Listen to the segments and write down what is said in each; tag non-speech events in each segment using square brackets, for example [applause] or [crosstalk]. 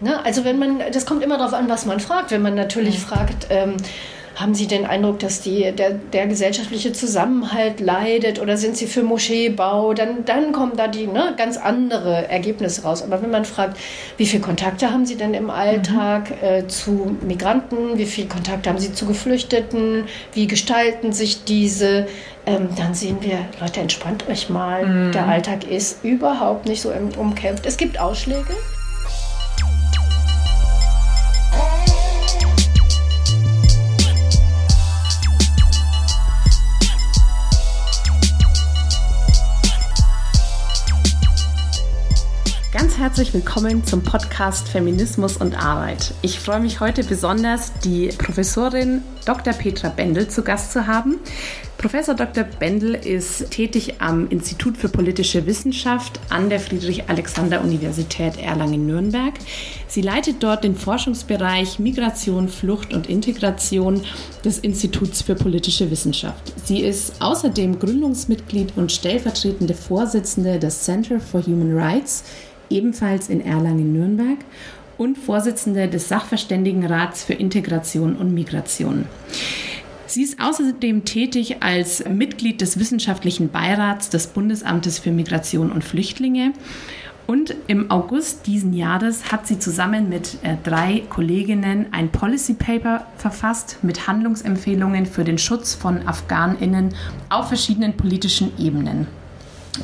Ne? Also wenn man, das kommt immer darauf an, was man fragt. Wenn man natürlich mhm. fragt, ähm, haben Sie den Eindruck, dass die, der, der gesellschaftliche Zusammenhalt leidet oder sind Sie für Moscheebau? Dann, dann kommen da die ne, ganz andere Ergebnisse raus. Aber wenn man fragt, wie viele Kontakte haben Sie denn im Alltag mhm. äh, zu Migranten? Wie viele Kontakte haben Sie zu Geflüchteten? Wie gestalten sich diese? Ähm, dann sehen wir, Leute, entspannt euch mal. Mhm. Der Alltag ist überhaupt nicht so umkämpft. Es gibt Ausschläge. Herzlich willkommen zum Podcast Feminismus und Arbeit. Ich freue mich heute besonders, die Professorin Dr. Petra Bendel zu Gast zu haben. Professor Dr. Bendel ist tätig am Institut für politische Wissenschaft an der Friedrich-Alexander-Universität Erlangen-Nürnberg. Sie leitet dort den Forschungsbereich Migration, Flucht und Integration des Instituts für politische Wissenschaft. Sie ist außerdem Gründungsmitglied und stellvertretende Vorsitzende des Center for Human Rights ebenfalls in Erlangen-Nürnberg und Vorsitzende des Sachverständigenrats für Integration und Migration. Sie ist außerdem tätig als Mitglied des wissenschaftlichen Beirats des Bundesamtes für Migration und Flüchtlinge. Und im August diesen Jahres hat sie zusammen mit äh, drei Kolleginnen ein Policy Paper verfasst mit Handlungsempfehlungen für den Schutz von Afghaninnen auf verschiedenen politischen Ebenen.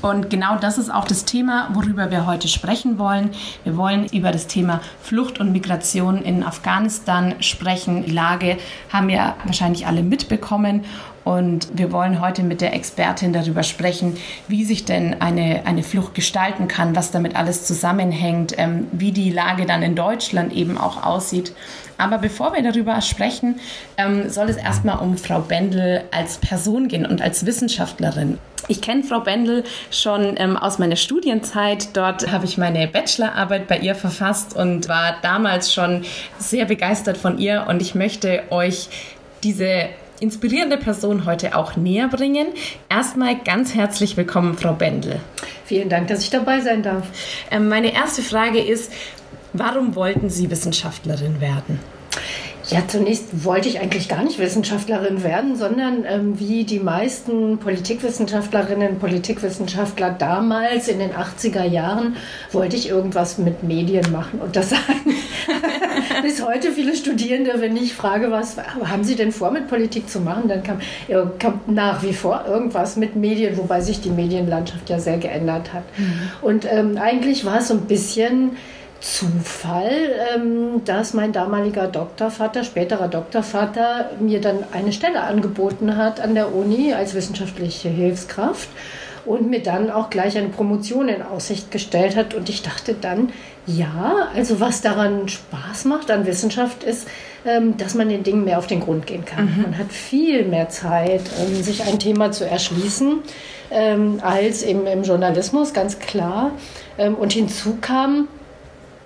Und genau das ist auch das Thema, worüber wir heute sprechen wollen. Wir wollen über das Thema Flucht und Migration in Afghanistan sprechen. Die Lage haben ja wahrscheinlich alle mitbekommen. Und wir wollen heute mit der Expertin darüber sprechen, wie sich denn eine, eine Flucht gestalten kann, was damit alles zusammenhängt, ähm, wie die Lage dann in Deutschland eben auch aussieht. Aber bevor wir darüber sprechen, ähm, soll es erstmal um Frau Bendel als Person gehen und als Wissenschaftlerin. Ich kenne Frau Bendel schon ähm, aus meiner Studienzeit. Dort habe ich meine Bachelorarbeit bei ihr verfasst und war damals schon sehr begeistert von ihr. Und ich möchte euch diese inspirierende Person heute auch näher bringen. Erstmal ganz herzlich willkommen, Frau Bendel. Vielen Dank, dass ich dabei sein darf. Ähm, meine erste Frage ist, warum wollten Sie Wissenschaftlerin werden? Ja, zunächst wollte ich eigentlich gar nicht Wissenschaftlerin werden, sondern ähm, wie die meisten Politikwissenschaftlerinnen und Politikwissenschaftler damals in den 80er Jahren wollte ich irgendwas mit Medien machen. Und das [laughs] sagen bis heute viele Studierende, wenn ich frage, was haben Sie denn vor mit Politik zu machen, dann kam, ja, kam nach wie vor irgendwas mit Medien, wobei sich die Medienlandschaft ja sehr geändert hat. Mhm. Und ähm, eigentlich war es so ein bisschen Zufall, ähm, dass mein damaliger Doktorvater, späterer Doktorvater, mir dann eine Stelle angeboten hat an der Uni als wissenschaftliche Hilfskraft und mir dann auch gleich eine Promotion in Aussicht gestellt hat. Und ich dachte dann, ja, also was daran Spaß macht an Wissenschaft ist, ähm, dass man den Dingen mehr auf den Grund gehen kann. Mhm. Man hat viel mehr Zeit, ähm, sich ein Thema zu erschließen, als im, im Journalismus, ganz klar. Und hinzu kam,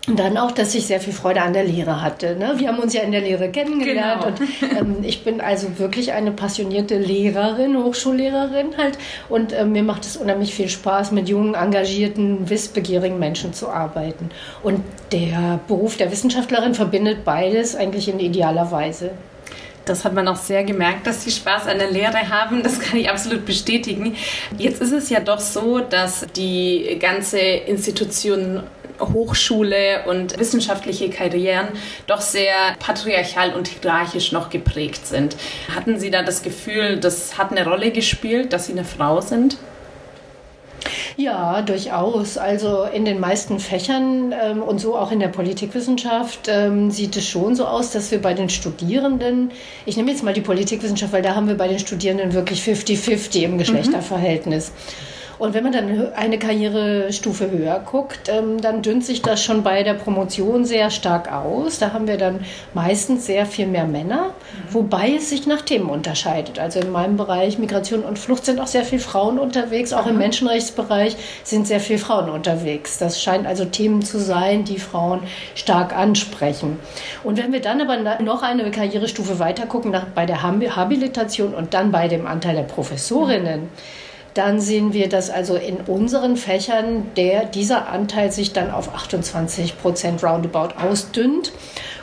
und dann auch, dass ich sehr viel Freude an der Lehre hatte. Ne? Wir haben uns ja in der Lehre kennengelernt genau. und ähm, ich bin also wirklich eine passionierte Lehrerin, Hochschullehrerin halt. Und ähm, mir macht es unheimlich viel Spaß, mit jungen, engagierten, wissbegierigen Menschen zu arbeiten. Und der Beruf der Wissenschaftlerin verbindet beides eigentlich in idealer Weise. Das hat man auch sehr gemerkt, dass Sie Spaß an der Lehre haben. Das kann ich absolut bestätigen. Jetzt ist es ja doch so, dass die ganze Institution Hochschule und wissenschaftliche Karrieren doch sehr patriarchal und hierarchisch noch geprägt sind. Hatten Sie da das Gefühl, das hat eine Rolle gespielt, dass Sie eine Frau sind? Ja, durchaus. Also in den meisten Fächern ähm, und so auch in der Politikwissenschaft ähm, sieht es schon so aus, dass wir bei den Studierenden, ich nehme jetzt mal die Politikwissenschaft, weil da haben wir bei den Studierenden wirklich 50-50 im Geschlechterverhältnis. Mhm. Und wenn man dann eine Karrierestufe höher guckt, ähm, dann dünnt sich das schon bei der Promotion sehr stark aus. Da haben wir dann meistens sehr viel mehr Männer, mhm. wobei es sich nach Themen unterscheidet. Also in meinem Bereich Migration und Flucht sind auch sehr viele Frauen unterwegs. Auch im Menschenrechtsbereich sind sehr viele Frauen unterwegs. Das scheint also Themen zu sein, die Frauen stark ansprechen. Und wenn wir dann aber noch eine Karrierestufe weiter gucken, bei der Habilitation und dann bei dem Anteil der Professorinnen, dann sehen wir, dass also in unseren Fächern der, dieser Anteil sich dann auf 28 Prozent roundabout ausdünnt.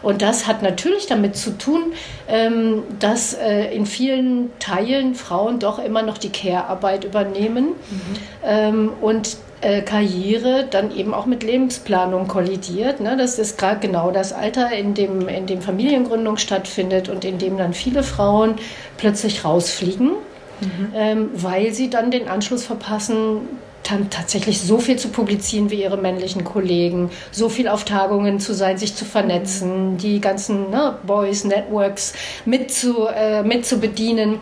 Und das hat natürlich damit zu tun, ähm, dass äh, in vielen Teilen Frauen doch immer noch die Care-Arbeit übernehmen mhm. ähm, und äh, Karriere dann eben auch mit Lebensplanung kollidiert. Ne? Das ist gerade genau das Alter, in dem, in dem Familiengründung stattfindet und in dem dann viele Frauen plötzlich rausfliegen. Mhm. Ähm, weil sie dann den Anschluss verpassen dann tatsächlich so viel zu publizieren wie ihre männlichen Kollegen, so viel auf Tagungen zu sein, sich zu vernetzen, die ganzen ne, Boys Networks mit zu, äh, mit zu bedienen.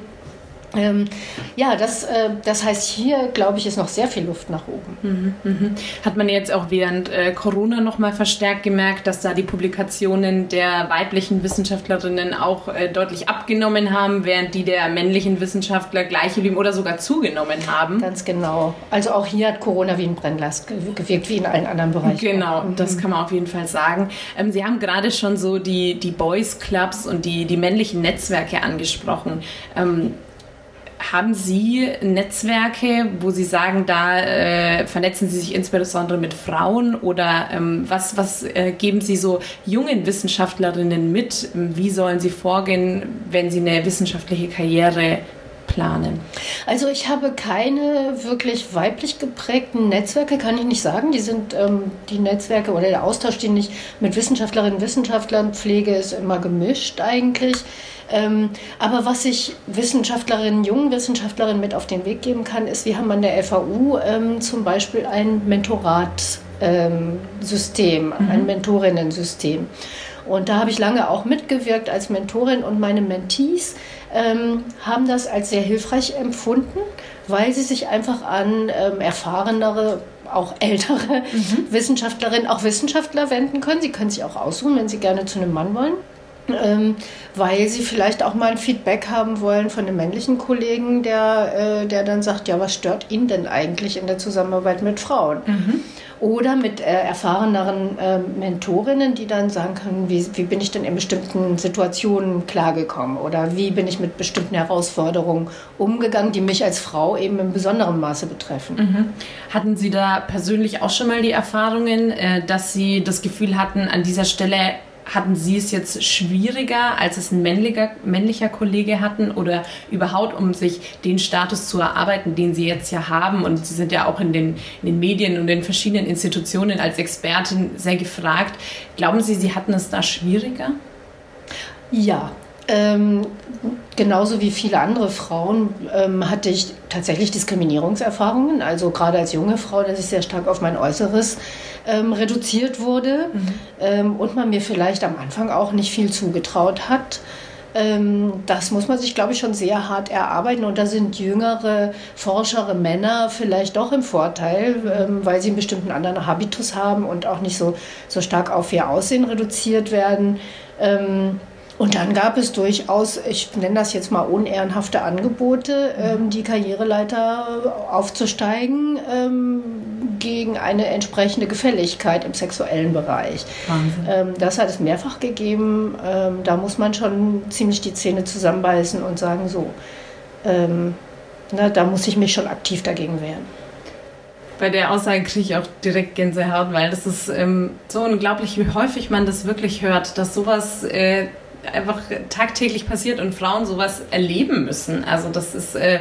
Ähm, ja, das, äh, das heißt, hier, glaube ich, ist noch sehr viel Luft nach oben. Mhm, mhm. Hat man jetzt auch während äh, Corona noch mal verstärkt gemerkt, dass da die Publikationen der weiblichen Wissenschaftlerinnen auch äh, deutlich abgenommen haben, während die der männlichen Wissenschaftler gleich geblieben oder sogar zugenommen haben? Ganz genau. Also auch hier hat Corona wie ein Brennnast gewirkt, wie in allen anderen Bereichen. Genau, mhm. das kann man auf jeden Fall sagen. Ähm, Sie haben gerade schon so die, die Boys Clubs und die, die männlichen Netzwerke angesprochen. Ähm, haben Sie Netzwerke, wo Sie sagen, da äh, vernetzen Sie sich insbesondere mit Frauen oder ähm, was, was äh, geben Sie so jungen Wissenschaftlerinnen mit? Wie sollen sie vorgehen, wenn sie eine wissenschaftliche Karriere planen? Also ich habe keine wirklich weiblich geprägten Netzwerke, kann ich nicht sagen. Die sind ähm, die Netzwerke oder der Austausch, den ich mit Wissenschaftlerinnen und Wissenschaftlern pflege, ist immer gemischt eigentlich. Ähm, aber was ich Wissenschaftlerinnen, jungen Wissenschaftlerinnen mit auf den Weg geben kann, ist, wir haben an der FAU ähm, zum Beispiel ein Mentoratsystem, ähm, mhm. ein Mentorinnensystem. Und da habe ich lange auch mitgewirkt als Mentorin und meine Mentees ähm, haben das als sehr hilfreich empfunden, weil sie sich einfach an ähm, erfahrenere auch ältere mhm. Wissenschaftlerinnen, auch Wissenschaftler wenden können. Sie können sich auch aussuchen, wenn sie gerne zu einem Mann wollen ähm, weil sie vielleicht auch mal ein Feedback haben wollen von einem männlichen Kollegen, der, äh, der dann sagt, ja, was stört ihn denn eigentlich in der Zusammenarbeit mit Frauen? Mhm. Oder mit äh, erfahreneren äh, Mentorinnen, die dann sagen können, wie, wie bin ich denn in bestimmten Situationen klargekommen oder wie bin ich mit bestimmten Herausforderungen umgegangen, die mich als Frau eben in besonderem Maße betreffen. Mhm. Hatten Sie da persönlich auch schon mal die Erfahrungen, äh, dass Sie das Gefühl hatten, an dieser Stelle hatten Sie es jetzt schwieriger, als es ein männlicher, männlicher Kollege hatten oder überhaupt, um sich den Status zu erarbeiten, den Sie jetzt ja haben? Und Sie sind ja auch in den, in den Medien und in verschiedenen Institutionen als Expertin sehr gefragt. Glauben Sie, Sie hatten es da schwieriger? Ja, ähm, genauso wie viele andere Frauen ähm, hatte ich tatsächlich Diskriminierungserfahrungen. Also gerade als junge Frau, dass ich sehr stark auf mein Äußeres ähm, reduziert wurde mhm. Ähm, und man mir vielleicht am Anfang auch nicht viel zugetraut hat. Ähm, das muss man sich, glaube ich, schon sehr hart erarbeiten. Und da sind jüngere, forschere Männer vielleicht doch im Vorteil, ähm, weil sie einen bestimmten anderen Habitus haben und auch nicht so, so stark auf ihr Aussehen reduziert werden. Und dann gab es durchaus, ich nenne das jetzt mal unehrenhafte Angebote, ähm, die Karriereleiter aufzusteigen ähm, gegen eine entsprechende Gefälligkeit im sexuellen Bereich. Ähm, das hat es mehrfach gegeben. Ähm, da muss man schon ziemlich die Zähne zusammenbeißen und sagen, so, ähm, na, da muss ich mich schon aktiv dagegen wehren bei der Aussage kriege ich auch direkt Gänsehaut, weil das ist ähm, so unglaublich, wie häufig man das wirklich hört, dass sowas äh, einfach tagtäglich passiert und Frauen sowas erleben müssen. Also das ist äh,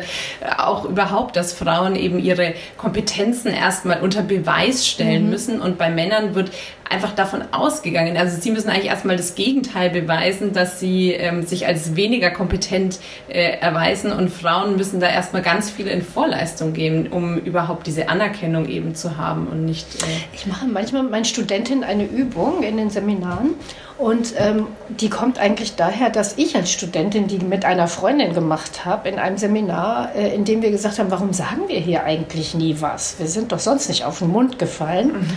auch überhaupt, dass Frauen eben ihre Kompetenzen erstmal unter Beweis stellen mhm. müssen und bei Männern wird einfach davon ausgegangen. Also sie müssen eigentlich erstmal das Gegenteil beweisen, dass sie ähm, sich als weniger kompetent äh, erweisen und Frauen müssen da erstmal ganz viel in Vorleistung geben, um überhaupt diese Anerkennung eben zu haben und nicht. Äh ich mache manchmal mit meinen Studentinnen eine Übung in den Seminaren und ähm, die kommt eigentlich daher, dass ich als Studentin die mit einer Freundin gemacht habe in einem Seminar, äh, in dem wir gesagt haben, warum sagen wir hier eigentlich nie was? Wir sind doch sonst nicht auf den Mund gefallen. Mhm.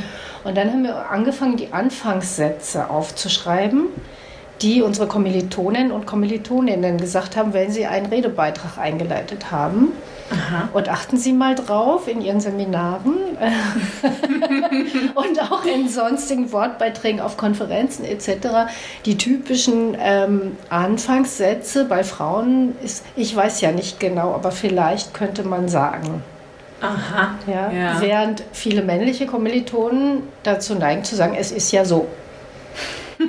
Und dann haben wir angefangen, die Anfangssätze aufzuschreiben, die unsere Kommilitonen und Kommilitoninnen gesagt haben, wenn sie einen Redebeitrag eingeleitet haben. Aha. Und achten Sie mal drauf in Ihren Seminaren [laughs] und auch in sonstigen Wortbeiträgen auf Konferenzen etc. Die typischen ähm, Anfangssätze bei Frauen ist, ich weiß ja nicht genau, aber vielleicht könnte man sagen. Aha. Ja, ja. Während viele männliche Kommilitonen dazu neigen zu sagen, es ist ja so.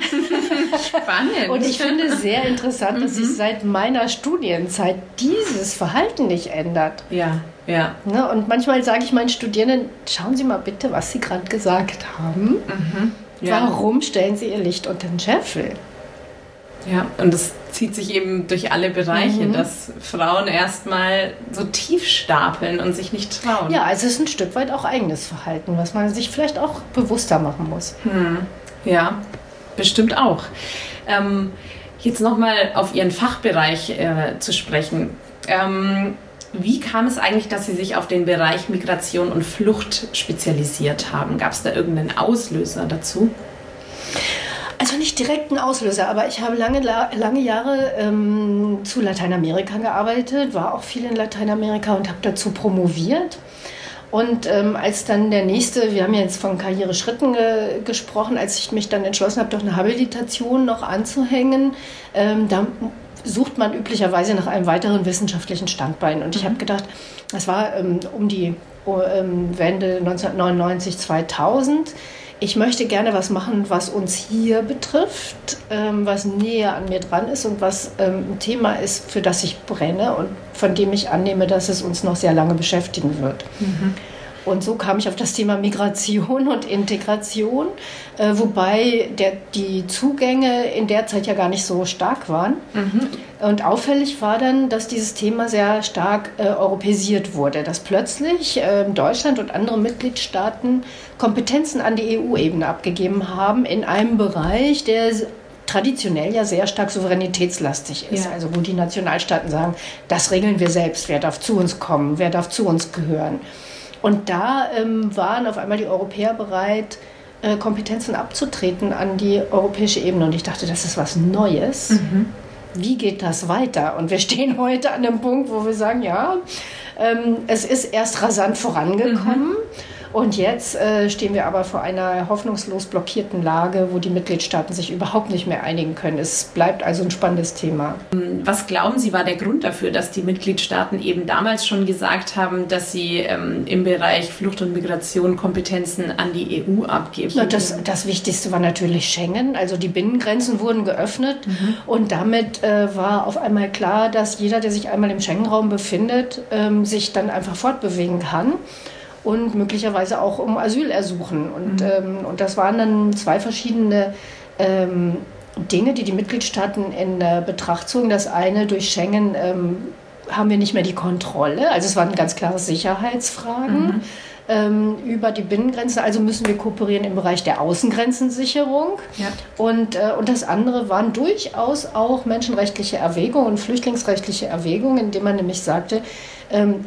[laughs] Spannend. Und ich finde sehr interessant, dass sich mhm. seit meiner Studienzeit dieses Verhalten nicht ändert. Ja, ja. Ne? Und manchmal sage ich meinen Studierenden, schauen Sie mal bitte, was Sie gerade gesagt haben. Mhm. Ja. Warum stellen Sie Ihr Licht unter den Scheffel? Ja, und das zieht sich eben durch alle Bereiche, mhm. dass Frauen erstmal so tief stapeln und sich nicht trauen. Ja, also es ist ein Stück weit auch eigenes Verhalten, was man sich vielleicht auch bewusster machen muss. Hm. Ja, bestimmt auch. Ähm, jetzt nochmal auf Ihren Fachbereich äh, zu sprechen. Ähm, wie kam es eigentlich, dass Sie sich auf den Bereich Migration und Flucht spezialisiert haben? Gab es da irgendeinen Auslöser dazu? Also nicht direkt ein Auslöser, aber ich habe lange, lange Jahre ähm, zu Lateinamerika gearbeitet, war auch viel in Lateinamerika und habe dazu promoviert. Und ähm, als dann der nächste, wir haben ja jetzt von Karriereschritten ge gesprochen, als ich mich dann entschlossen habe, doch eine Habilitation noch anzuhängen, ähm, da sucht man üblicherweise nach einem weiteren wissenschaftlichen Standbein. Und ich mhm. habe gedacht, das war ähm, um die ähm, Wende 1999, 2000 ich möchte gerne was machen, was uns hier betrifft, ähm, was näher an mir dran ist und was ähm, ein Thema ist, für das ich brenne und von dem ich annehme, dass es uns noch sehr lange beschäftigen wird. Mhm. Und so kam ich auf das Thema Migration und Integration, äh, wobei der, die Zugänge in der Zeit ja gar nicht so stark waren. Mhm. Und auffällig war dann, dass dieses Thema sehr stark äh, europäisiert wurde, dass plötzlich äh, Deutschland und andere Mitgliedstaaten Kompetenzen an die EU-Ebene abgegeben haben in einem Bereich, der traditionell ja sehr stark souveränitätslastig ist. Ja. Also wo die Nationalstaaten sagen, das regeln wir selbst, wer darf zu uns kommen, wer darf zu uns gehören. Und da ähm, waren auf einmal die Europäer bereit, äh, Kompetenzen abzutreten an die europäische Ebene. Und ich dachte, das ist was Neues. Mhm. Wie geht das weiter? Und wir stehen heute an dem Punkt, wo wir sagen, ja, ähm, es ist erst rasant vorangekommen. Mhm. Und jetzt äh, stehen wir aber vor einer hoffnungslos blockierten Lage, wo die Mitgliedstaaten sich überhaupt nicht mehr einigen können. Es bleibt also ein spannendes Thema. Was glauben Sie, war der Grund dafür, dass die Mitgliedstaaten eben damals schon gesagt haben, dass sie ähm, im Bereich Flucht und Migration Kompetenzen an die EU abgeben? Na, das, das Wichtigste war natürlich Schengen. Also die Binnengrenzen wurden geöffnet mhm. und damit äh, war auf einmal klar, dass jeder, der sich einmal im Schengen-Raum befindet, ähm, sich dann einfach fortbewegen kann und möglicherweise auch um Asyl ersuchen. Und, mhm. ähm, und das waren dann zwei verschiedene ähm, Dinge, die die Mitgliedstaaten in äh, Betracht zogen. Das eine durch Schengen ähm, haben wir nicht mehr die Kontrolle. Also es waren ganz klare Sicherheitsfragen. Mhm. Ähm, über die Binnengrenzen. Also müssen wir kooperieren im Bereich der Außengrenzensicherung. Ja. Und, äh, und das andere waren durchaus auch menschenrechtliche Erwägungen und flüchtlingsrechtliche Erwägungen, indem man nämlich sagte,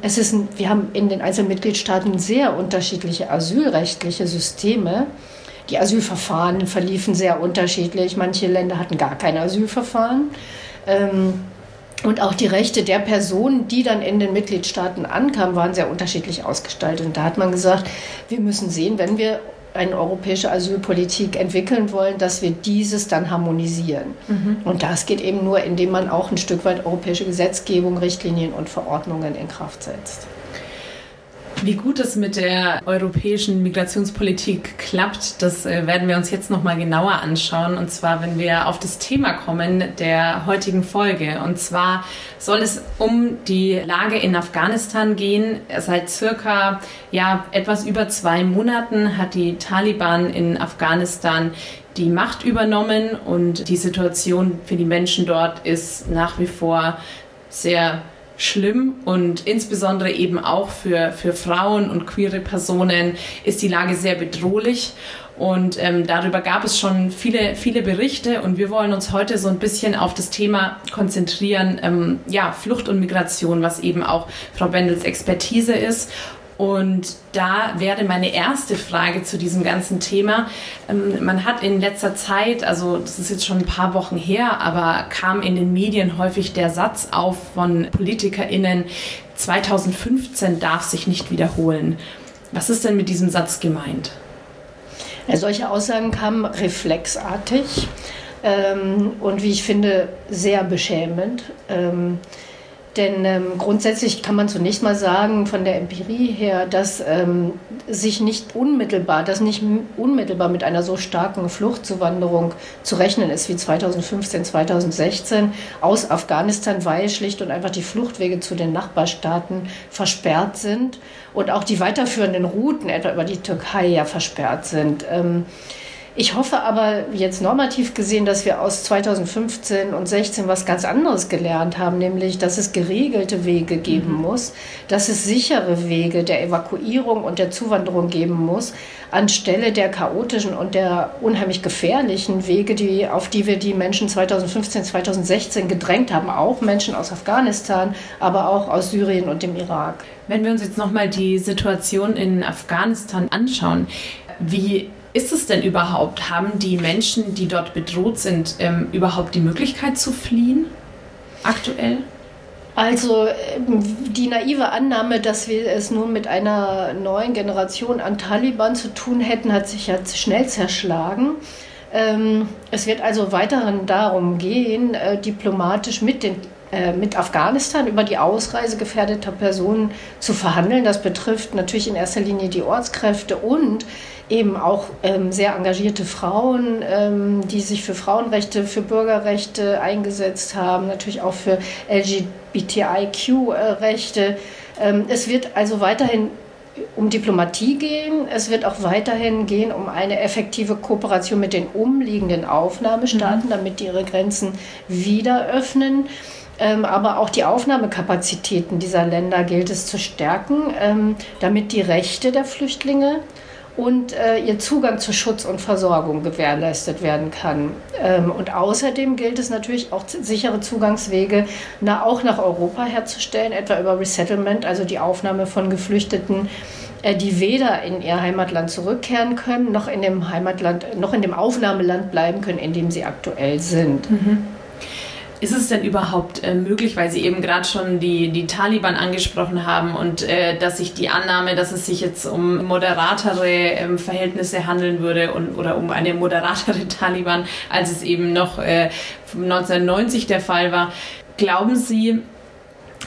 es ist ein, wir haben in den einzelnen Mitgliedstaaten sehr unterschiedliche asylrechtliche Systeme. Die Asylverfahren verliefen sehr unterschiedlich. Manche Länder hatten gar kein Asylverfahren. Ähm, und auch die Rechte der Personen, die dann in den Mitgliedstaaten ankamen, waren sehr unterschiedlich ausgestaltet. Und da hat man gesagt, wir müssen sehen, wenn wir eine europäische Asylpolitik entwickeln wollen, dass wir dieses dann harmonisieren. Mhm. Und das geht eben nur, indem man auch ein Stück weit europäische Gesetzgebung, Richtlinien und Verordnungen in Kraft setzt. Wie gut es mit der europäischen Migrationspolitik klappt, das äh, werden wir uns jetzt noch mal genauer anschauen. Und zwar, wenn wir auf das Thema kommen der heutigen Folge. Und zwar soll es um die Lage in Afghanistan gehen. Seit circa ja, etwas über zwei Monaten hat die Taliban in Afghanistan die Macht übernommen und die Situation für die Menschen dort ist nach wie vor sehr schlimm und insbesondere eben auch für, für Frauen und queere Personen ist die Lage sehr bedrohlich. Und ähm, darüber gab es schon viele, viele Berichte und wir wollen uns heute so ein bisschen auf das Thema konzentrieren, ähm, ja, Flucht und Migration, was eben auch Frau Bendels Expertise ist. Und da wäre meine erste Frage zu diesem ganzen Thema. Ähm, man hat in letzter Zeit, also das ist jetzt schon ein paar Wochen her, aber kam in den Medien häufig der Satz auf von PolitikerInnen, 2015 darf sich nicht wiederholen. Was ist denn mit diesem Satz gemeint? Ja, solche Aussagen kamen reflexartig ähm, und wie ich finde, sehr beschämend. Ähm, Denn ähm, grundsätzlich kann man zunächst mal sagen, von der Empirie her, dass ähm, sich nicht unmittelbar, dass nicht unmittelbar mit einer so starken Fluchtzuwanderung zu rechnen ist wie 2015, 2016 aus Afghanistan, weil schlicht und einfach die Fluchtwege zu den Nachbarstaaten versperrt sind und auch die weiterführenden Routen, etwa über die Türkei, ja versperrt sind. Ähm, ich hoffe aber jetzt normativ gesehen, dass wir aus 2015 und 16 was ganz anderes gelernt haben, nämlich, dass es geregelte Wege geben mhm. muss, dass es sichere Wege der Evakuierung und der Zuwanderung geben muss, anstelle der chaotischen und der unheimlich gefährlichen Wege, die, auf die wir die Menschen 2015, 2016 gedrängt haben, auch Menschen aus Afghanistan, aber auch aus Syrien und dem Irak. Wenn wir uns jetzt nochmal die Situation in Afghanistan anschauen, wie ist es denn überhaupt? Haben die Menschen, die dort bedroht sind, ähm, überhaupt die Möglichkeit zu fliehen aktuell? Also ähm, die naive Annahme, dass wir es nun mit einer neuen Generation an Taliban zu tun hätten, hat sich ja schnell zerschlagen. Ähm, es wird also weiterhin darum gehen, äh, diplomatisch mit den äh, mit Afghanistan über die Ausreise gefährdeter Personen zu verhandeln. Das betrifft natürlich in erster Linie die Ortskräfte und eben auch ähm, sehr engagierte Frauen, ähm, die sich für Frauenrechte, für Bürgerrechte eingesetzt haben, natürlich auch für LGBTIQ-Rechte. Ähm, es wird also weiterhin um Diplomatie gehen. Es wird auch weiterhin gehen um eine effektive Kooperation mit den umliegenden Aufnahmestaaten, mhm. damit die ihre Grenzen wieder öffnen. Ähm, aber auch die Aufnahmekapazitäten dieser Länder gilt es zu stärken, ähm, damit die Rechte der Flüchtlinge und äh, ihr Zugang zu Schutz und Versorgung gewährleistet werden kann. Ähm, und außerdem gilt es natürlich auch sichere Zugangswege na, auch nach Europa herzustellen, etwa über Resettlement, also die Aufnahme von Geflüchteten äh, die weder in ihr Heimatland zurückkehren können, noch in dem Heimatland, noch in dem Aufnahmeland bleiben können, in dem sie aktuell sind. Mhm. Ist es denn überhaupt äh, möglich, weil Sie eben gerade schon die, die Taliban angesprochen haben und äh, dass sich die Annahme, dass es sich jetzt um moderatere ähm, Verhältnisse handeln würde und, oder um eine moderatere [laughs] Taliban, als es eben noch äh, 1990 der Fall war, glauben Sie,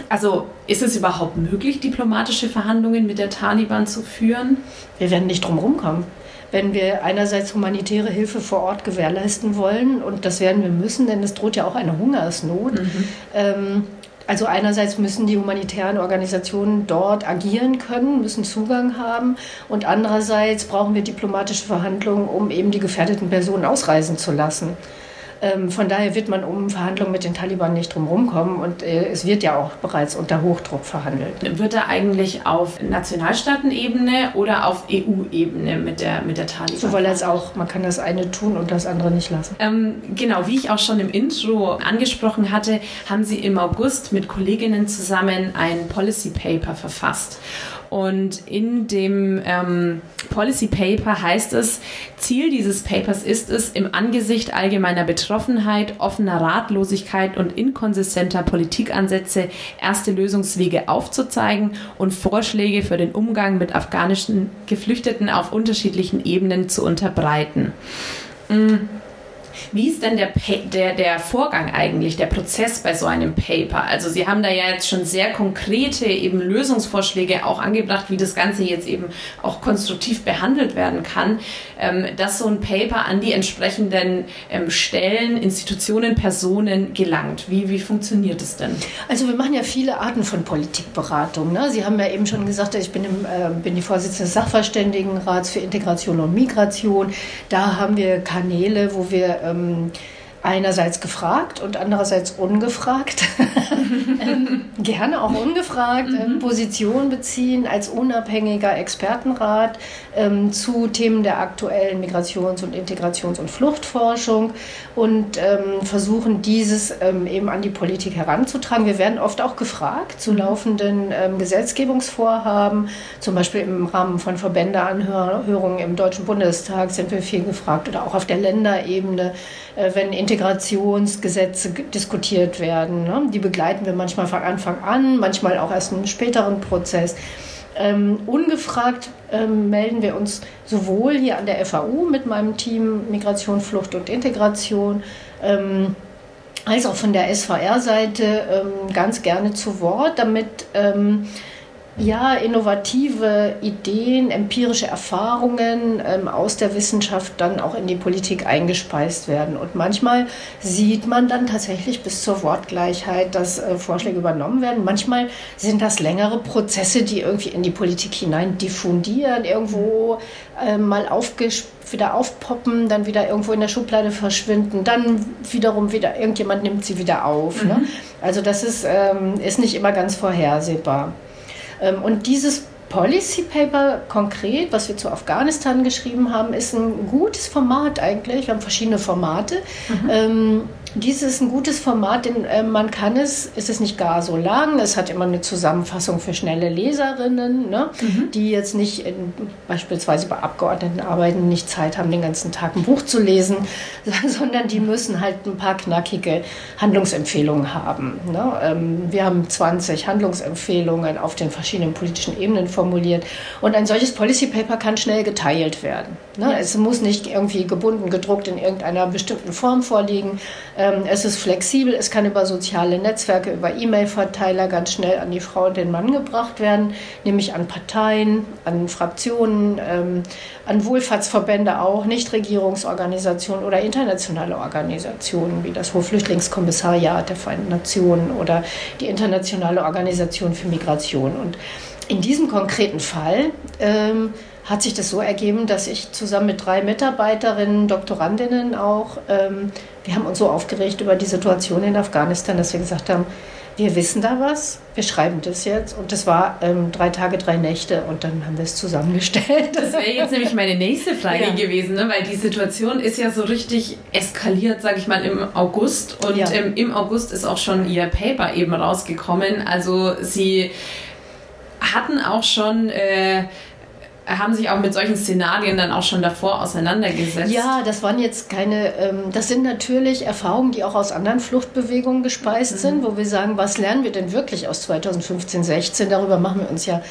also ist es überhaupt möglich, diplomatische Verhandlungen mit der Taliban zu führen? Wir werden nicht drum rumkommen wenn wir einerseits humanitäre Hilfe vor Ort gewährleisten wollen, und das werden wir müssen, denn es droht ja auch eine Hungersnot. Mhm. Ähm, also einerseits müssen die humanitären Organisationen dort agieren können, müssen Zugang haben und andererseits brauchen wir diplomatische Verhandlungen, um eben die gefährdeten Personen ausreisen zu lassen. Ähm, von daher wird man um Verhandlungen mit den Taliban nicht drum kommen und äh, es wird ja auch bereits unter Hochdruck verhandelt. Wird er eigentlich auf Nationalstaatenebene oder auf EU-Ebene mit der, mit der Taliban? Sowohl als auch. Man kann das eine tun und das andere nicht lassen. Ähm, genau, wie ich auch schon im Intro angesprochen hatte, haben Sie im August mit Kolleginnen zusammen ein Policy Paper verfasst. Und in dem ähm, Policy Paper heißt es, Ziel dieses Papers ist es, im Angesicht allgemeiner Betroffenheit, offener Ratlosigkeit und inkonsistenter Politikansätze erste Lösungswege aufzuzeigen und Vorschläge für den Umgang mit afghanischen Geflüchteten auf unterschiedlichen Ebenen zu unterbreiten. Mhm. Wie ist denn der, der, der Vorgang eigentlich, der Prozess bei so einem Paper? Also Sie haben da ja jetzt schon sehr konkrete eben Lösungsvorschläge auch angebracht, wie das Ganze jetzt eben auch konstruktiv behandelt werden kann, ähm, dass so ein Paper an die entsprechenden ähm, Stellen, Institutionen, Personen gelangt. Wie, wie funktioniert es denn? Also wir machen ja viele Arten von Politikberatung. Ne? Sie haben ja eben schon gesagt, ich bin, im, äh, bin die Vorsitzende des Sachverständigenrats für Integration und Migration. Da haben wir Kanäle, wo wir ähm, einerseits gefragt und andererseits ungefragt, ähm, [laughs] gerne auch ungefragt, ähm, mhm. Position beziehen als unabhängiger Expertenrat ähm, zu Themen der aktuellen Migrations- und Integrations- und Fluchtforschung und ähm, versuchen dieses ähm, eben an die Politik heranzutragen. Wir werden oft auch gefragt zu mhm. laufenden ähm, Gesetzgebungsvorhaben, zum Beispiel im Rahmen von Verbändeanhörungen im Deutschen Bundestag sind wir viel gefragt oder auch auf der Länderebene, äh, wenn Integrationsgesetze diskutiert werden. Ne? Die begleiten wir manchmal von Anfang an, manchmal auch erst im späteren Prozess. Ähm, ungefragt ähm, melden wir uns sowohl hier an der FAU mit meinem Team Migration, Flucht und Integration, ähm, als auch von der SVR-Seite ähm, ganz gerne zu Wort, damit ähm, ja, innovative Ideen, empirische Erfahrungen ähm, aus der Wissenschaft dann auch in die Politik eingespeist werden. Und manchmal sieht man dann tatsächlich bis zur Wortgleichheit, dass äh, Vorschläge übernommen werden. Manchmal sind das längere Prozesse, die irgendwie in die Politik hinein diffundieren, irgendwo äh, mal wieder aufpoppen, dann wieder irgendwo in der Schublade verschwinden, dann wiederum wieder, irgendjemand nimmt sie wieder auf. Ne? Mhm. Ne? Also das ist, ähm, ist nicht immer ganz vorhersehbar. Ähm, und dieses Policy Paper konkret, was wir zu Afghanistan geschrieben haben, ist ein gutes Format eigentlich. Wir haben verschiedene Formate. Mhm. Ähm, dies ist ein gutes Format, denn äh, man kann es, es ist nicht gar so lang, es hat immer eine Zusammenfassung für schnelle Leserinnen, ne, mhm. die jetzt nicht in, beispielsweise bei Abgeordnetenarbeiten nicht Zeit haben, den ganzen Tag ein Buch zu lesen, [laughs] sondern die müssen halt ein paar knackige Handlungsempfehlungen haben. Ne. Ähm, wir haben 20 Handlungsempfehlungen auf den verschiedenen politischen Ebenen formuliert und ein solches Policy Paper kann schnell geteilt werden. Ne. Ja. Es muss nicht irgendwie gebunden, gedruckt in irgendeiner bestimmten Form vorliegen ähm, es ist flexibel, es kann über soziale Netzwerke, über E-Mail-Verteiler ganz schnell an die Frau und den Mann gebracht werden, nämlich an Parteien, an Fraktionen, ähm, an Wohlfahrtsverbände auch, Nichtregierungsorganisationen oder internationale Organisationen wie das Hochflüchtlingskommissariat der Vereinten Nationen oder die Internationale Organisation für Migration. Und in diesem konkreten Fall ähm, hat sich das so ergeben, dass ich zusammen mit drei Mitarbeiterinnen, Doktorandinnen auch, ähm, wir haben uns so aufgeregt über die Situation in Afghanistan, dass wir gesagt haben, wir wissen da was, wir schreiben das jetzt. Und das war ähm, drei Tage, drei Nächte und dann haben wir es zusammengestellt. Das wäre jetzt [laughs] nämlich meine nächste Frage ja. gewesen, ne? weil die Situation ist ja so richtig eskaliert, sage ich mal, im August. Und ja. ähm, im August ist auch schon ihr Paper eben rausgekommen. Also sie hatten auch schon... Äh, haben sich auch mit solchen Szenarien dann auch schon davor auseinandergesetzt? Ja, das waren jetzt keine, ähm, das sind natürlich Erfahrungen, die auch aus anderen Fluchtbewegungen gespeist mhm. sind, wo wir sagen, was lernen wir denn wirklich aus 2015, 16? Darüber machen wir uns ja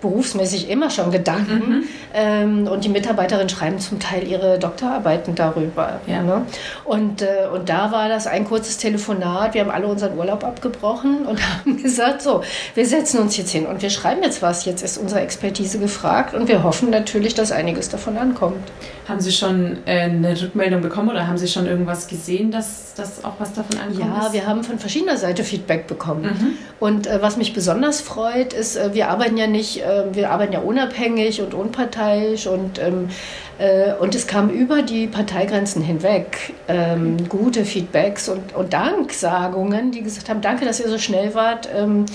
berufsmäßig immer schon Gedanken. Mhm. Ähm, und die Mitarbeiterinnen schreiben zum Teil ihre Doktorarbeiten darüber. Ja. Ne? Und, äh, und da war das ein kurzes Telefonat. Wir haben alle unseren Urlaub abgebrochen und [laughs] haben gesagt, so, wir setzen uns jetzt hin und wir schreiben jetzt was. Jetzt ist unsere Expertise gefragt und wir hoffen natürlich, dass einiges davon ankommt. Haben Sie schon äh, eine Rückmeldung bekommen oder haben Sie schon irgendwas gesehen, dass, dass auch was davon ankommt? Ja, ist? wir haben von verschiedener Seite Feedback bekommen. Mhm. Und äh, was mich besonders freut, ist, äh, wir arbeiten ja nicht, äh, wir arbeiten ja unabhängig und unparteiisch und, ähm, äh, und es kam über die Parteigrenzen hinweg ähm, gute Feedbacks und, und Danksagungen, die gesagt haben, danke, dass ihr so schnell wart. Ähm,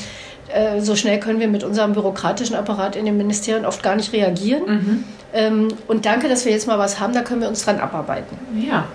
äh, so schnell können wir mit unserem bürokratischen Apparat in den Ministerien oft gar nicht reagieren. Mhm. Ähm, und danke, dass wir jetzt mal was haben, da können wir uns dran abarbeiten. Ja.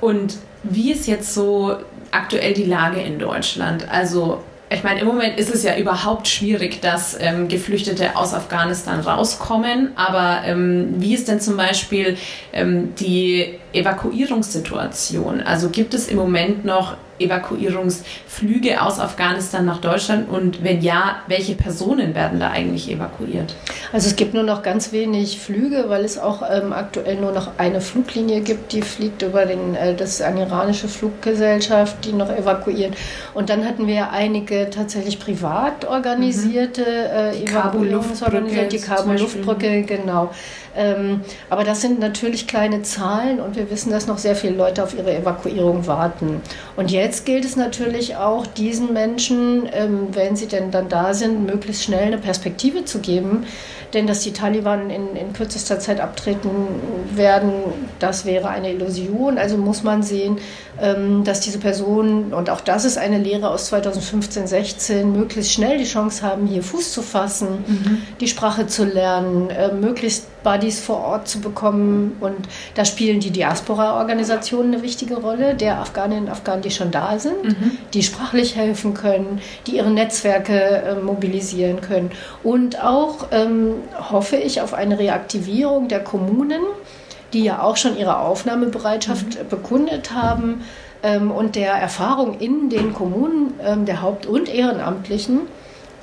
Und wie ist jetzt so aktuell die Lage in Deutschland? Also ich meine, im Moment ist es ja überhaupt schwierig, dass ähm, Geflüchtete aus Afghanistan rauskommen. Aber ähm, wie ist denn zum Beispiel ähm, die Evakuierungssituation? Also gibt es im Moment noch Evakuierungsflüge aus Afghanistan nach Deutschland? Und wenn ja, welche Personen werden da eigentlich evakuiert? Also es gibt nur noch ganz wenig Flüge, weil es auch ähm, aktuell nur noch eine Fluglinie gibt, die fliegt über den, äh, das ist eine iranische Fluggesellschaft, die noch evakuiert. Und dann hatten wir einige tatsächlich privat organisierte mhm. äh, Evakuierungsorganisationen, die Kabul-Luftbrücke, genau. Ähm, aber das sind natürlich kleine Zahlen und wir wissen, dass noch sehr viele Leute auf ihre Evakuierung warten. Und jetzt gilt es natürlich auch, diesen Menschen, ähm, wenn sie denn dann da sind, möglichst schnell eine Perspektive zu geben. Denn dass die Taliban in, in kürzester Zeit abtreten werden, das wäre eine Illusion. Also muss man sehen, dass diese Personen, und auch das ist eine Lehre aus 2015, 16, möglichst schnell die Chance haben, hier Fuß zu fassen, mhm. die Sprache zu lernen, äh, möglichst Buddies vor Ort zu bekommen. Und da spielen die Diaspora-Organisationen eine wichtige Rolle, der Afghaninnen und Afghanen, die schon da sind, mhm. die sprachlich helfen können, die ihre Netzwerke äh, mobilisieren können. Und auch ähm, hoffe ich auf eine Reaktivierung der Kommunen, die ja auch schon ihre Aufnahmebereitschaft mhm. bekundet haben ähm, und der Erfahrung in den Kommunen ähm, der Haupt- und Ehrenamtlichen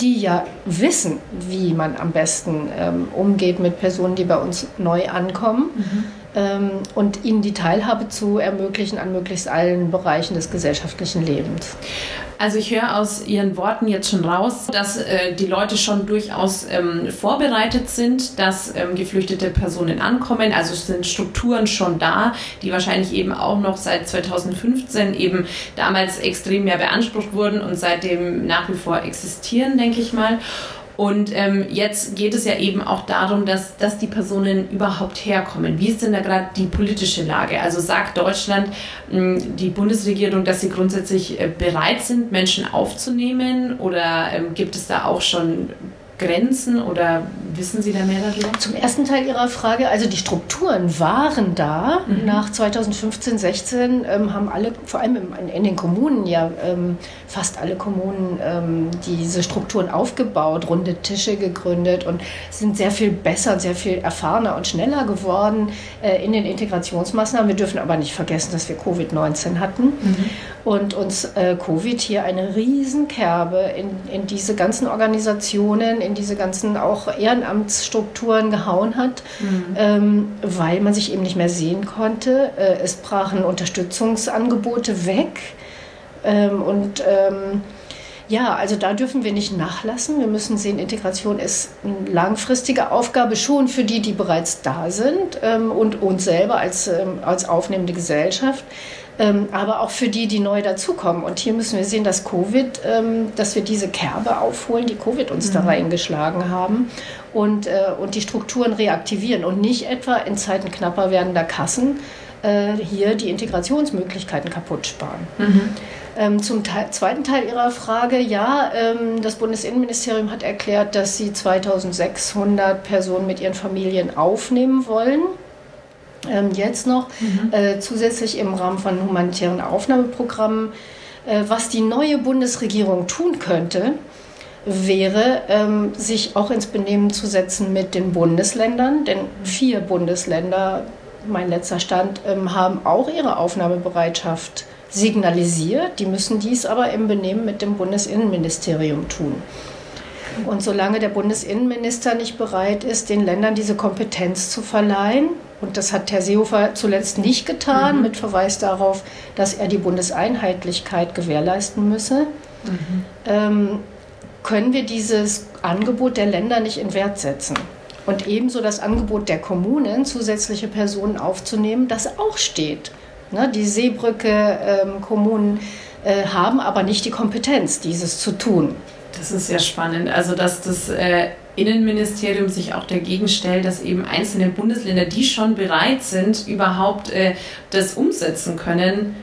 die ja wissen, wie man am besten ähm, umgeht mit Personen, die bei uns neu ankommen. Mhm. ähm, und ihnen die Teilhabe zu ermöglichen an möglichst allen Bereichen des gesellschaftlichen Lebens. Also ich höre aus Ihren Worten jetzt schon raus, dass äh, die Leute schon durchaus ähm, vorbereitet sind, dass ähm, geflüchtete Personen ankommen. Also es sind Strukturen schon da, die wahrscheinlich eben auch noch seit 2015 eben damals extrem mehr beansprucht wurden und seitdem nach wie vor existieren, denke ich mal. Und ähm, jetzt geht es ja eben auch darum, dass, dass die Personen überhaupt herkommen. Wie ist denn da gerade die politische Lage? Also sagt Deutschland, mh, die Bundesregierung, dass sie grundsätzlich äh, bereit sind, Menschen aufzunehmen? Oder ähm, gibt es da auch schon Grenzen oder wissen Sie da mehr darüber? Zum ersten Teil Ihrer Frage, also die Strukturen waren da. Mhm. Nach 2015, 16 ähm, haben alle, vor allem in, in den Kommunen ja ähm, fast alle Kommunen ähm, diese Strukturen aufgebaut, runde Tische gegründet und sind sehr viel besser, sehr viel erfahrener und schneller geworden äh, in den Integrationsmaßnahmen. Wir dürfen aber nicht vergessen, dass wir Covid-19 hatten mhm. und uns äh, Covid hier eine Riesenkerbe in, in diese ganzen Organisationen, in diese ganzen auch Ehrenamtsstrukturen gehauen hat, mhm. ähm, weil man sich eben nicht mehr sehen konnte. Äh, es brachen Unterstützungsangebote weg ähm, und ähm, ja, also da dürfen wir nicht nachlassen. Wir müssen sehen, Integration ist eine langfristige Aufgabe schon für die, die bereits da sind ähm, und uns selber als, ähm, als aufnehmende Gesellschaft ähm, aber auch für die, die neu dazukommen. Und hier müssen wir sehen, dass Covid, ähm, dass wir diese Kerbe aufholen, die Covid uns mhm. da reingeschlagen haben und, äh, und die Strukturen reaktivieren und nicht etwa in Zeiten knapper werdender Kassen äh, hier die Integrationsmöglichkeiten kaputt sparen. Mhm. Ähm, zum Teil, zweiten Teil Ihrer Frage, ja, ähm, das Bundesinnenministerium hat erklärt, dass sie 2600 Personen mit ihren Familien aufnehmen wollen ähm, jetzt noch mhm. äh, zusätzlich im Rahmen von humanitären Aufnahmeprogrammen. Äh, was die neue Bundesregierung tun könnte, wäre, ähm, sich auch ins Benehmen zu setzen mit den Bundesländern, denn vier Bundesländer, mein letzter Stand, ähm, haben auch ihre Aufnahmebereitschaft signalisiert. Die müssen dies aber im Benehmen mit dem Bundesinnenministerium tun. Und solange der Bundesinnenminister nicht bereit ist, den Ländern diese Kompetenz zu verleihen, und das hat Herr Seehofer zuletzt nicht getan, mhm. mit Verweis darauf, dass er die Bundeseinheitlichkeit gewährleisten müsse, mhm. ähm, können wir dieses Angebot der Länder nicht in Wert setzen. Und ebenso das Angebot der Kommunen, zusätzliche Personen aufzunehmen, das auch steht. Ne, die Seebrücke-Kommunen ähm, äh, haben aber nicht die Kompetenz, dieses zu tun. Das ist sehr spannend. Also, dass das äh, Innenministerium sich auch dagegen stellt, dass eben einzelne Bundesländer, die schon bereit sind, überhaupt äh, das umsetzen können,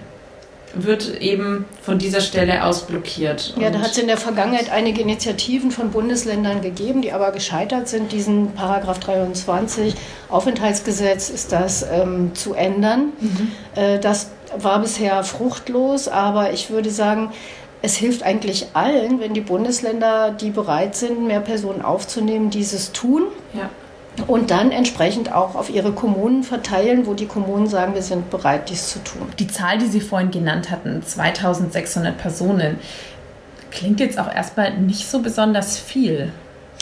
wird eben von dieser Stelle aus blockiert. Ja, da hat es in der Vergangenheit einige Initiativen von Bundesländern gegeben, die aber gescheitert sind, diesen Paragraph 23 Aufenthaltsgesetz ist das ähm, zu ändern. Mhm. Äh, das war bisher fruchtlos, aber ich würde sagen, es hilft eigentlich allen, wenn die Bundesländer, die bereit sind, mehr Personen aufzunehmen, dieses tun. Ja. Und dann entsprechend auch auf ihre Kommunen verteilen, wo die Kommunen sagen, wir sind bereit, dies zu tun. Die Zahl, die Sie vorhin genannt hatten, 2600 Personen, klingt jetzt auch erstmal nicht so besonders viel